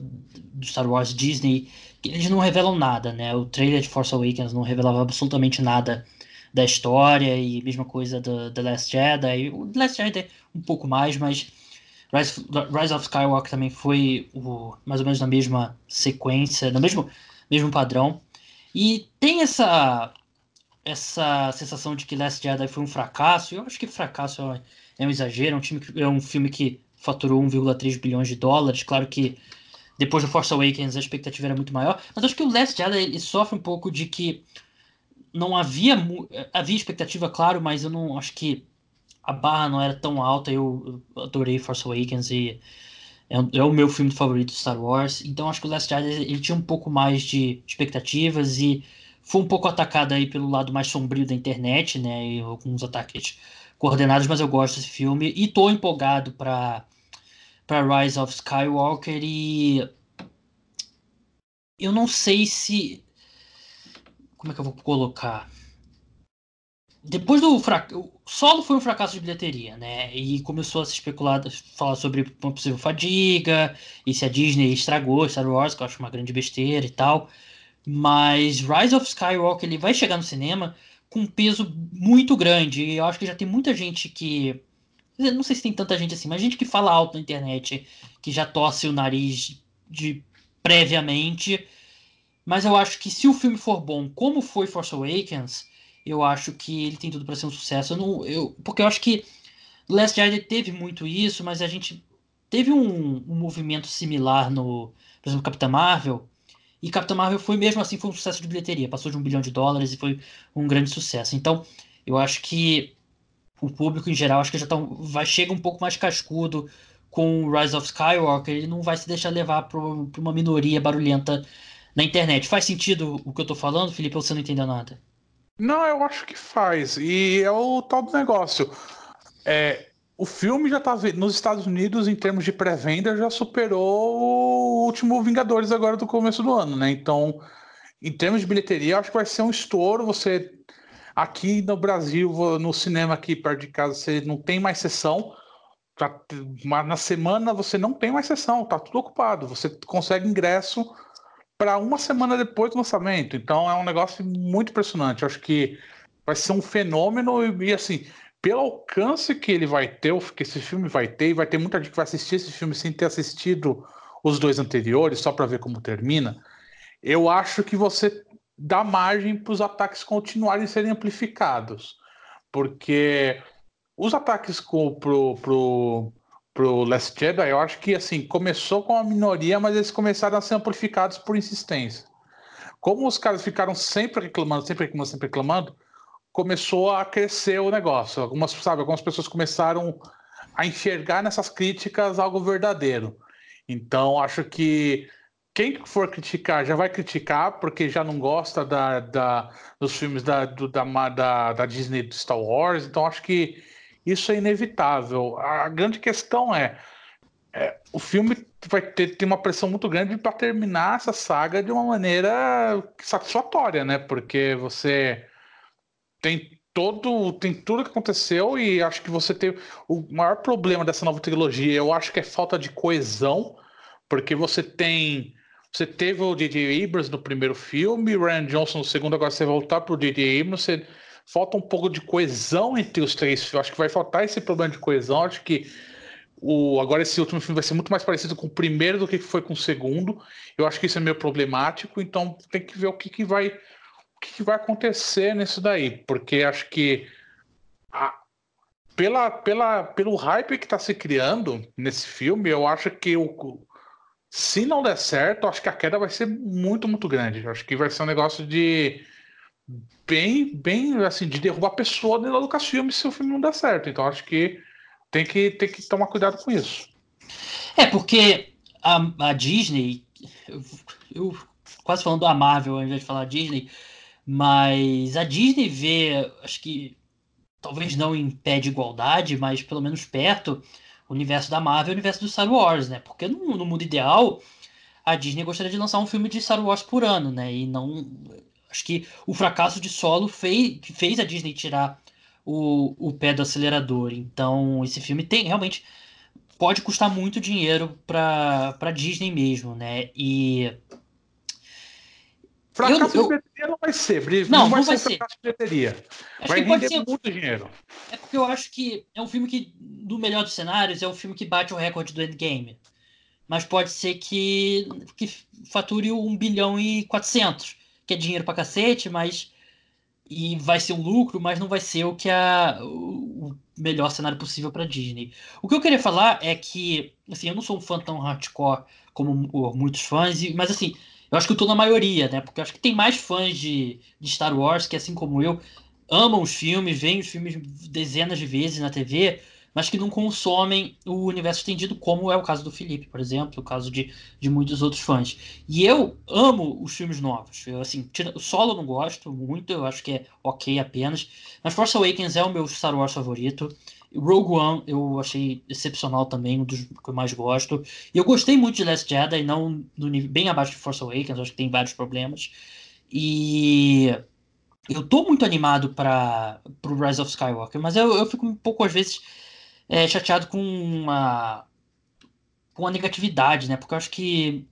Do Star Wars Disney, eles não revelam nada, né? O trailer de Force Awakens não revelava absolutamente nada da história e mesma coisa do The Last Jedi. O The Last Jedi um pouco mais, mas Rise, Rise of Skywalker também foi o, mais ou menos na mesma sequência, no mesmo, mesmo padrão. E tem essa essa sensação de que Last Jedi foi um fracasso. Eu acho que fracasso é, é um exagero. É um, time, é um filme que faturou 1,3 bilhões de dólares. Claro que depois do Force Awakens a expectativa era muito maior. Mas acho que o Last Jedi ele sofre um pouco de que não havia havia expectativa, claro, mas eu não acho que a barra não era tão alta. Eu adorei Force Awakens e é, é, o meu filme favorito Star Wars. Então acho que o Last Jedi ele tinha um pouco mais de expectativas e foi um pouco atacado aí pelo lado mais sombrio da internet, né? E alguns ataques coordenados, mas eu gosto desse filme e tô empolgado para para Rise of Skywalker e eu não sei se como é que eu vou colocar depois do fracasso, solo foi um fracasso de bilheteria, né? E começou a se especular, falar sobre uma possível fadiga, e se a Disney estragou Star Wars, que eu acho uma grande besteira e tal. Mas Rise of Skywalker ele vai chegar no cinema com um peso muito grande. E eu acho que já tem muita gente que não sei se tem tanta gente assim, mas gente que fala alto na internet, que já torce o nariz de previamente. Mas eu acho que se o filme for bom, como foi Force Awakens, eu acho que ele tem tudo para ser um sucesso. Eu não, eu, porque eu acho que Last Jedi teve muito isso, mas a gente teve um, um movimento similar no, por exemplo, Capitã Marvel. E Capitã Marvel foi mesmo assim foi um sucesso de bilheteria, passou de um bilhão de dólares e foi um grande sucesso. Então, eu acho que o público em geral acho que já tá, vai chega um pouco mais cascudo com Rise of Skywalker, ele não vai se deixar levar para uma minoria barulhenta na internet. Faz sentido o que eu tô falando, Felipe, ou você não entendeu nada? Não, eu acho que faz. E é o tal do negócio. É, o filme já tá nos Estados Unidos, em termos de pré-venda, já superou o último Vingadores agora do começo do ano, né? Então, em termos de bilheteria, acho que vai ser um estouro. Você aqui no Brasil, no cinema aqui perto de casa, você não tem mais sessão. Mas na semana você não tem mais sessão, tá tudo ocupado. Você consegue ingresso para uma semana depois do lançamento. Então é um negócio muito impressionante. Acho que vai ser um fenômeno e, e assim, pelo alcance que ele vai ter, que esse filme vai ter, e vai ter muita gente que vai assistir esse filme sem ter assistido os dois anteriores, só para ver como termina. Eu acho que você dá margem para os ataques continuarem serem amplificados, porque os ataques com, pro, pro, pro Last Jedi, eu acho que assim começou com a minoria, mas eles começaram a ser amplificados por insistência. Como os caras ficaram sempre reclamando, sempre reclamando, sempre reclamando, começou a crescer o negócio. Algumas, sabe, algumas pessoas começaram a enxergar nessas críticas algo verdadeiro. Então, acho que quem for criticar já vai criticar, porque já não gosta da, da dos filmes da, do, da, da, da Disney do Star Wars. Então, acho que isso é inevitável. A grande questão é, é o filme vai ter, ter uma pressão muito grande para terminar essa saga de uma maneira satisfatória, né? Porque você tem todo tem tudo que aconteceu e acho que você tem o maior problema dessa nova trilogia eu acho que é falta de coesão porque você tem você teve o J.J. Abrams no primeiro filme Ryan Johnson no segundo agora você voltar para o J.J. Abrams você, falta um pouco de coesão entre os três eu acho que vai faltar esse problema de coesão. Acho que o agora esse último filme vai ser muito mais parecido com o primeiro do que foi com o segundo. Eu acho que isso é meio problemático então tem que ver o que, que vai que vai acontecer nisso daí, porque acho que a, pela, pela, pelo hype que está se criando nesse filme, eu acho que o, se não der certo, acho que a queda vai ser muito, muito grande. Acho que vai ser um negócio de bem, bem assim, de derrubar a pessoa dentro do Lucasfilm se o filme não der certo. Então acho que tem que, tem que tomar cuidado com isso. É, porque a, a Disney, eu, eu quase falando da Marvel ao invés de falar Disney, mas a Disney vê, acho que talvez não em pé de igualdade, mas pelo menos perto, o universo da Marvel e o universo do Star Wars, né? Porque no, no mundo ideal, a Disney gostaria de lançar um filme de Star Wars por ano, né? E não. Acho que o fracasso de solo fez, fez a Disney tirar o, o pé do acelerador. Então, esse filme tem realmente. Pode custar muito dinheiro para Disney mesmo, né? E Fracasso eu, eu... de bilheteria não vai ser, Não, não, vai, não vai ser, fracasso de bilheteria. Acho vai render ser... muito dinheiro. É porque eu acho que é um filme que, do melhor dos cenários, é um filme que bate o recorde do Endgame. Mas pode ser que, que fature 1 bilhão e 400, que é dinheiro pra cacete, mas. E vai ser um lucro, mas não vai ser o que a, o melhor cenário possível para Disney. O que eu queria falar é que, assim, eu não sou um fã tão hardcore como muitos fãs, mas assim, eu acho que eu tô na maioria, né? Porque eu acho que tem mais fãs de, de Star Wars que, assim como eu, amam os filmes, veem os filmes dezenas de vezes na TV, mas que não consomem o universo estendido, como é o caso do Felipe, por exemplo, o caso de, de muitos outros fãs. E eu amo os filmes novos. Eu, assim, o solo não gosto muito, eu acho que é ok apenas. Mas Force Awakens é o meu Star Wars favorito. Rogue One eu achei excepcional também, um dos que eu mais gosto. E eu gostei muito de Last Jedi, não no bem abaixo de Force Awakens, acho que tem vários problemas. E eu tô muito animado para o Rise of Skywalker, mas eu, eu fico um pouco, às vezes, é, chateado com uma, com a negatividade, né? Porque eu acho que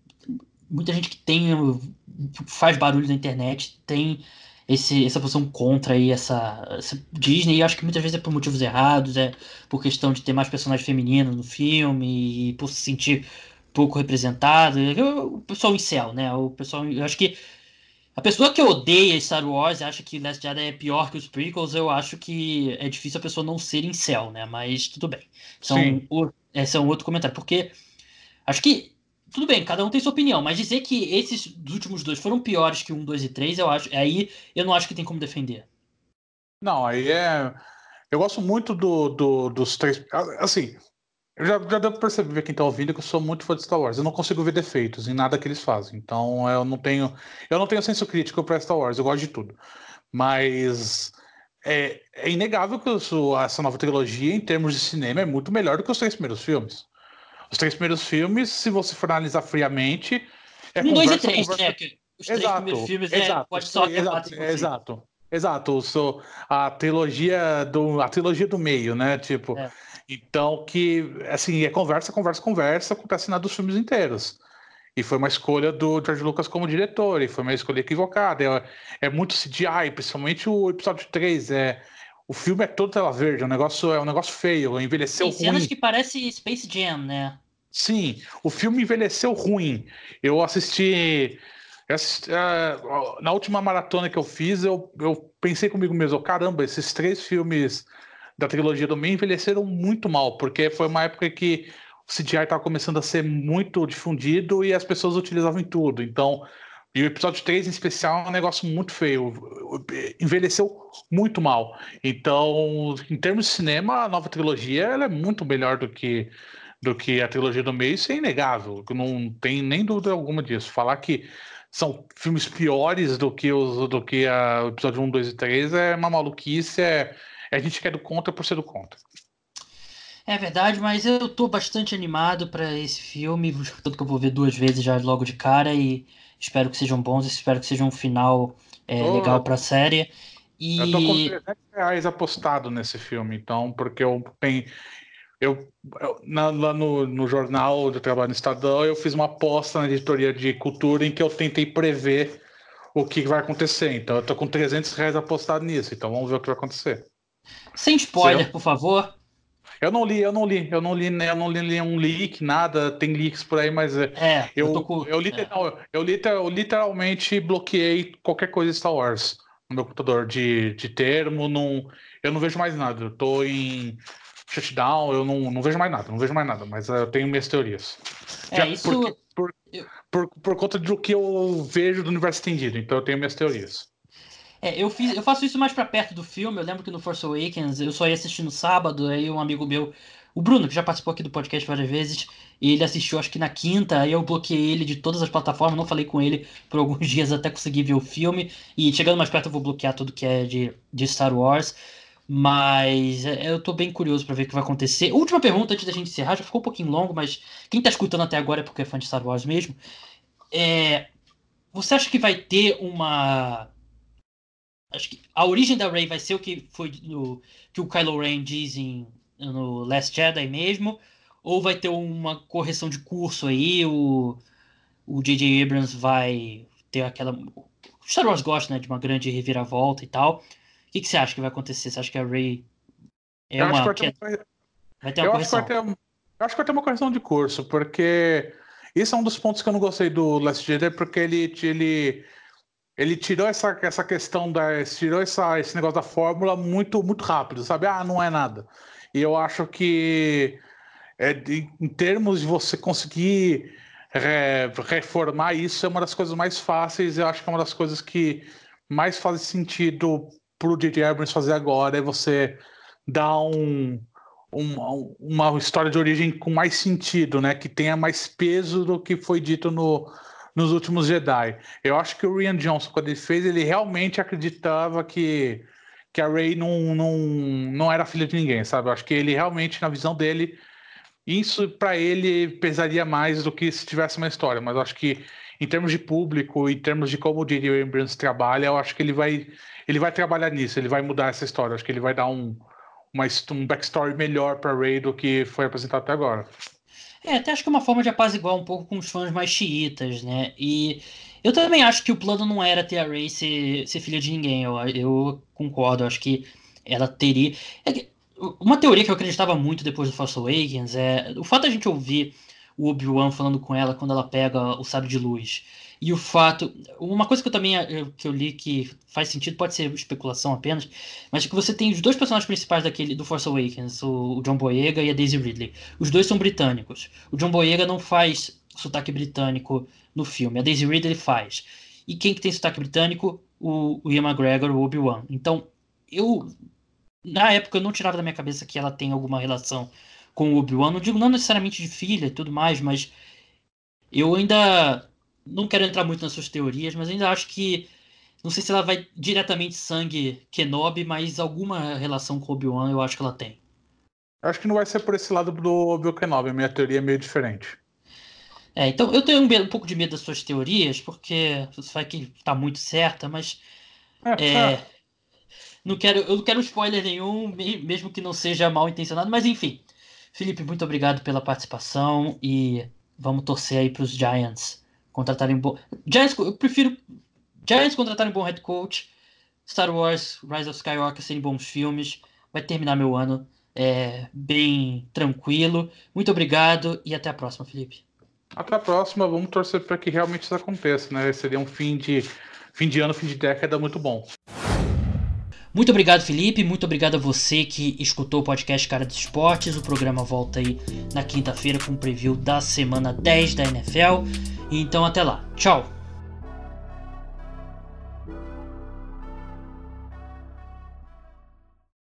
muita gente que tem faz barulho na internet tem esse, essa posição contra aí, essa, essa, Disney, e acho que muitas vezes é por motivos errados, é por questão de ter mais personagens femininos no filme, e por se sentir pouco representado. O pessoal em céu, né? O pessoal, eu acho que a pessoa que odeia Star Wars acha que Last Jedi é pior que os prequels, eu acho que é difícil a pessoa não ser em céu, né? Mas tudo bem. São, o, esse é um outro comentário, porque acho que tudo bem, cada um tem sua opinião, mas dizer que esses últimos dois foram piores que um, dois e três, eu acho. Aí eu não acho que tem como defender. Não, aí é. Eu gosto muito do, do dos três. Assim, eu já, já deu pra perceber quem tá ouvindo que eu sou muito fã de Star Wars. Eu não consigo ver defeitos em nada que eles fazem. Então eu não tenho. Eu não tenho senso crítico pra Star Wars, eu gosto de tudo. Mas é, é inegável que essa nova trilogia, em termos de cinema, é muito melhor do que os três primeiros filmes. Os três primeiros filmes, se você for analisar friamente. É um, dois e três, conversa... né? Os três exato, primeiros filmes exato, é, pode só exato, exato, exato. So, a trilogia do a trilogia do meio, né? Tipo, é. Então que assim é conversa, conversa, conversa, acontece nada dos filmes inteiros. E foi uma escolha do George Lucas como diretor, e foi uma escolha equivocada. É, é muito CGI, principalmente o episódio 3. É, o filme é todo tela verde, é um negócio, é um negócio feio, envelheceu Tem cenas ruim. que parece Space Jam, né? Sim, o filme envelheceu ruim. Eu assisti. Eu assisti uh, na última maratona que eu fiz, eu, eu pensei comigo mesmo: caramba, esses três filmes da trilogia do meio envelheceram muito mal, porque foi uma época que o CGI estava começando a ser muito difundido e as pessoas utilizavam em tudo. Então, e o episódio 3 em especial é um negócio muito feio. Envelheceu muito mal. Então, em termos de cinema, a nova trilogia ela é muito melhor do que, do que a trilogia do meio, isso é inegável. Não tem nem dúvida alguma disso. Falar que são filmes piores do que, os, do que a, o episódio 1, 2 e 3 é uma maluquice. É a gente quer do contra por ser do contra. É verdade, mas eu tô bastante animado para esse filme, tanto que eu vou ver duas vezes já logo de cara e espero que sejam bons, espero que seja um final é, oh, legal para a série. E... Eu tô com 300 reais apostado nesse filme, então, porque eu tenho. Eu, eu na, lá no, no jornal de trabalho no Estadão, eu fiz uma aposta na editoria de cultura em que eu tentei prever o que vai acontecer. Então, eu tô com 300 reais apostado nisso, então vamos ver o que vai acontecer. Sem spoiler, por favor. Eu não li, eu não li, eu não li, né, eu não li um leak, nada, tem leaks por aí, mas é, é eu, eu, com... eu, literal, é. eu, eu, literalmente bloqueei qualquer coisa Star Wars no meu computador de, de termo, não, eu não vejo mais nada, eu tô em shutdown, eu não, não vejo mais nada, não vejo mais nada, mas eu tenho minhas teorias. É, Já, isso... Porque, por, por, por conta do que eu vejo do universo estendido, então eu tenho minhas teorias. É, eu, fiz, eu faço isso mais para perto do filme. Eu lembro que no Force Awakens eu só ia assistir no sábado, aí um amigo meu, o Bruno, que já participou aqui do podcast várias vezes, ele assistiu acho que na quinta, aí eu bloqueei ele de todas as plataformas, não falei com ele por alguns dias até conseguir ver o filme. E chegando mais perto eu vou bloquear tudo que é de, de Star Wars. Mas é, eu tô bem curioso para ver o que vai acontecer. Última pergunta antes da gente encerrar, já ficou um pouquinho longo, mas quem tá escutando até agora é porque é fã de Star Wars mesmo. É, você acha que vai ter uma Acho que a origem da Rey vai ser o que foi no, que o Kylo Ren diz em, no Last Jedi mesmo, ou vai ter uma correção de curso aí, o o J.J. Abrams vai ter aquela o Star Wars gosta, né, de uma grande reviravolta e tal. O que, que você acha que vai acontecer? Você acha que a Rey é eu uma, acho que vai ter uma, vai ter uma eu correção? Acho que vai ter, eu acho que vai ter uma correção de curso, porque isso é um dos pontos que eu não gostei do Last Jedi, porque ele ele ele tirou essa, essa questão da. tirou essa, esse negócio da fórmula muito, muito rápido, sabe? Ah, não é nada. E eu acho que é, em termos de você conseguir é, reformar isso, é uma das coisas mais fáceis. Eu acho que é uma das coisas que mais faz sentido para o J.J. Abrams fazer agora é você dar um, um, uma história de origem com mais sentido, né? Que tenha mais peso do que foi dito no, nos últimos Jedi. Eu acho que o Rian Johnson, quando ele fez, ele realmente acreditava que, que a Rey não, não, não era filha de ninguém, sabe? Eu acho que ele realmente, na visão dele, isso para ele pesaria mais do que se tivesse uma história. Mas eu acho que em termos de público, em termos de como o J.J. Abrams trabalha, eu acho que ele vai, ele vai trabalhar nisso, ele vai mudar essa história. Eu acho que ele vai dar um, uma, um backstory melhor para Rey do que foi apresentado até agora. É, até acho que é uma forma de apaziguar um pouco com os fãs mais xiitas, né? E eu também acho que o plano não era ter a Rey ser, ser filha de ninguém. Eu, eu concordo, acho que ela teria. É uma teoria que eu acreditava muito depois do Force Awakens é o fato de a gente ouvir o Obi-Wan falando com ela quando ela pega o sábio de luz. E o fato. Uma coisa que eu também eh, que eu li que faz sentido, pode ser especulação apenas, mas que você tem os dois personagens principais daquele do Force Awakens, o, John Boyega e a Daisy Ridley. Os dois são britânicos. O John Boyega não faz sotaque britânico no filme, a Daisy Ridley faz. E quem que tem sotaque britânico? O, o Ian McGregor, o Obi-Wan. Então, eu. Na época eu não tirava da minha cabeça que ela tem alguma relação com o Obi-Wan. Não digo não necessariamente de filha e tudo mais, mas eu ainda não quero entrar muito nas suas teorias, mas ainda acho que Não sei se ela vai diretamente sangue Kenobi, mas alguma relação com Obi-Wan eu acho que ela tem. Eu acho que não vai ser por esse lado do Obi-Wan Kenobi, minha teoria é meio diferente. É, então eu tenho um, um, pouco de medo das suas teorias, porque você vai que tá muito certa, mas. É, é, não quero, eu não quero spoiler nenhum, mesmo que não seja mal intencionado, mas enfim. Felipe, muito obrigado pela participação e vamos torcer aí para os Giants contratarem bom. Giants, eu prefiro Giants contratarem um bom head coach. Star Wars, Rise of Skywalker serem bons filmes. Vai terminar meu ano é, bem tranquilo. Muito obrigado e até a próxima, Felipe. Até a próxima. Vamos torcer para que realmente isso aconteça, né? Seria um fim de fim de ano, fim de década muito bom. Muito obrigado, Felipe. Muito obrigado a você que escutou o podcast Cara dos Esportes. O programa volta aí na quinta-feira com um preview da semana 10 da NFL. Então até lá. Tchau.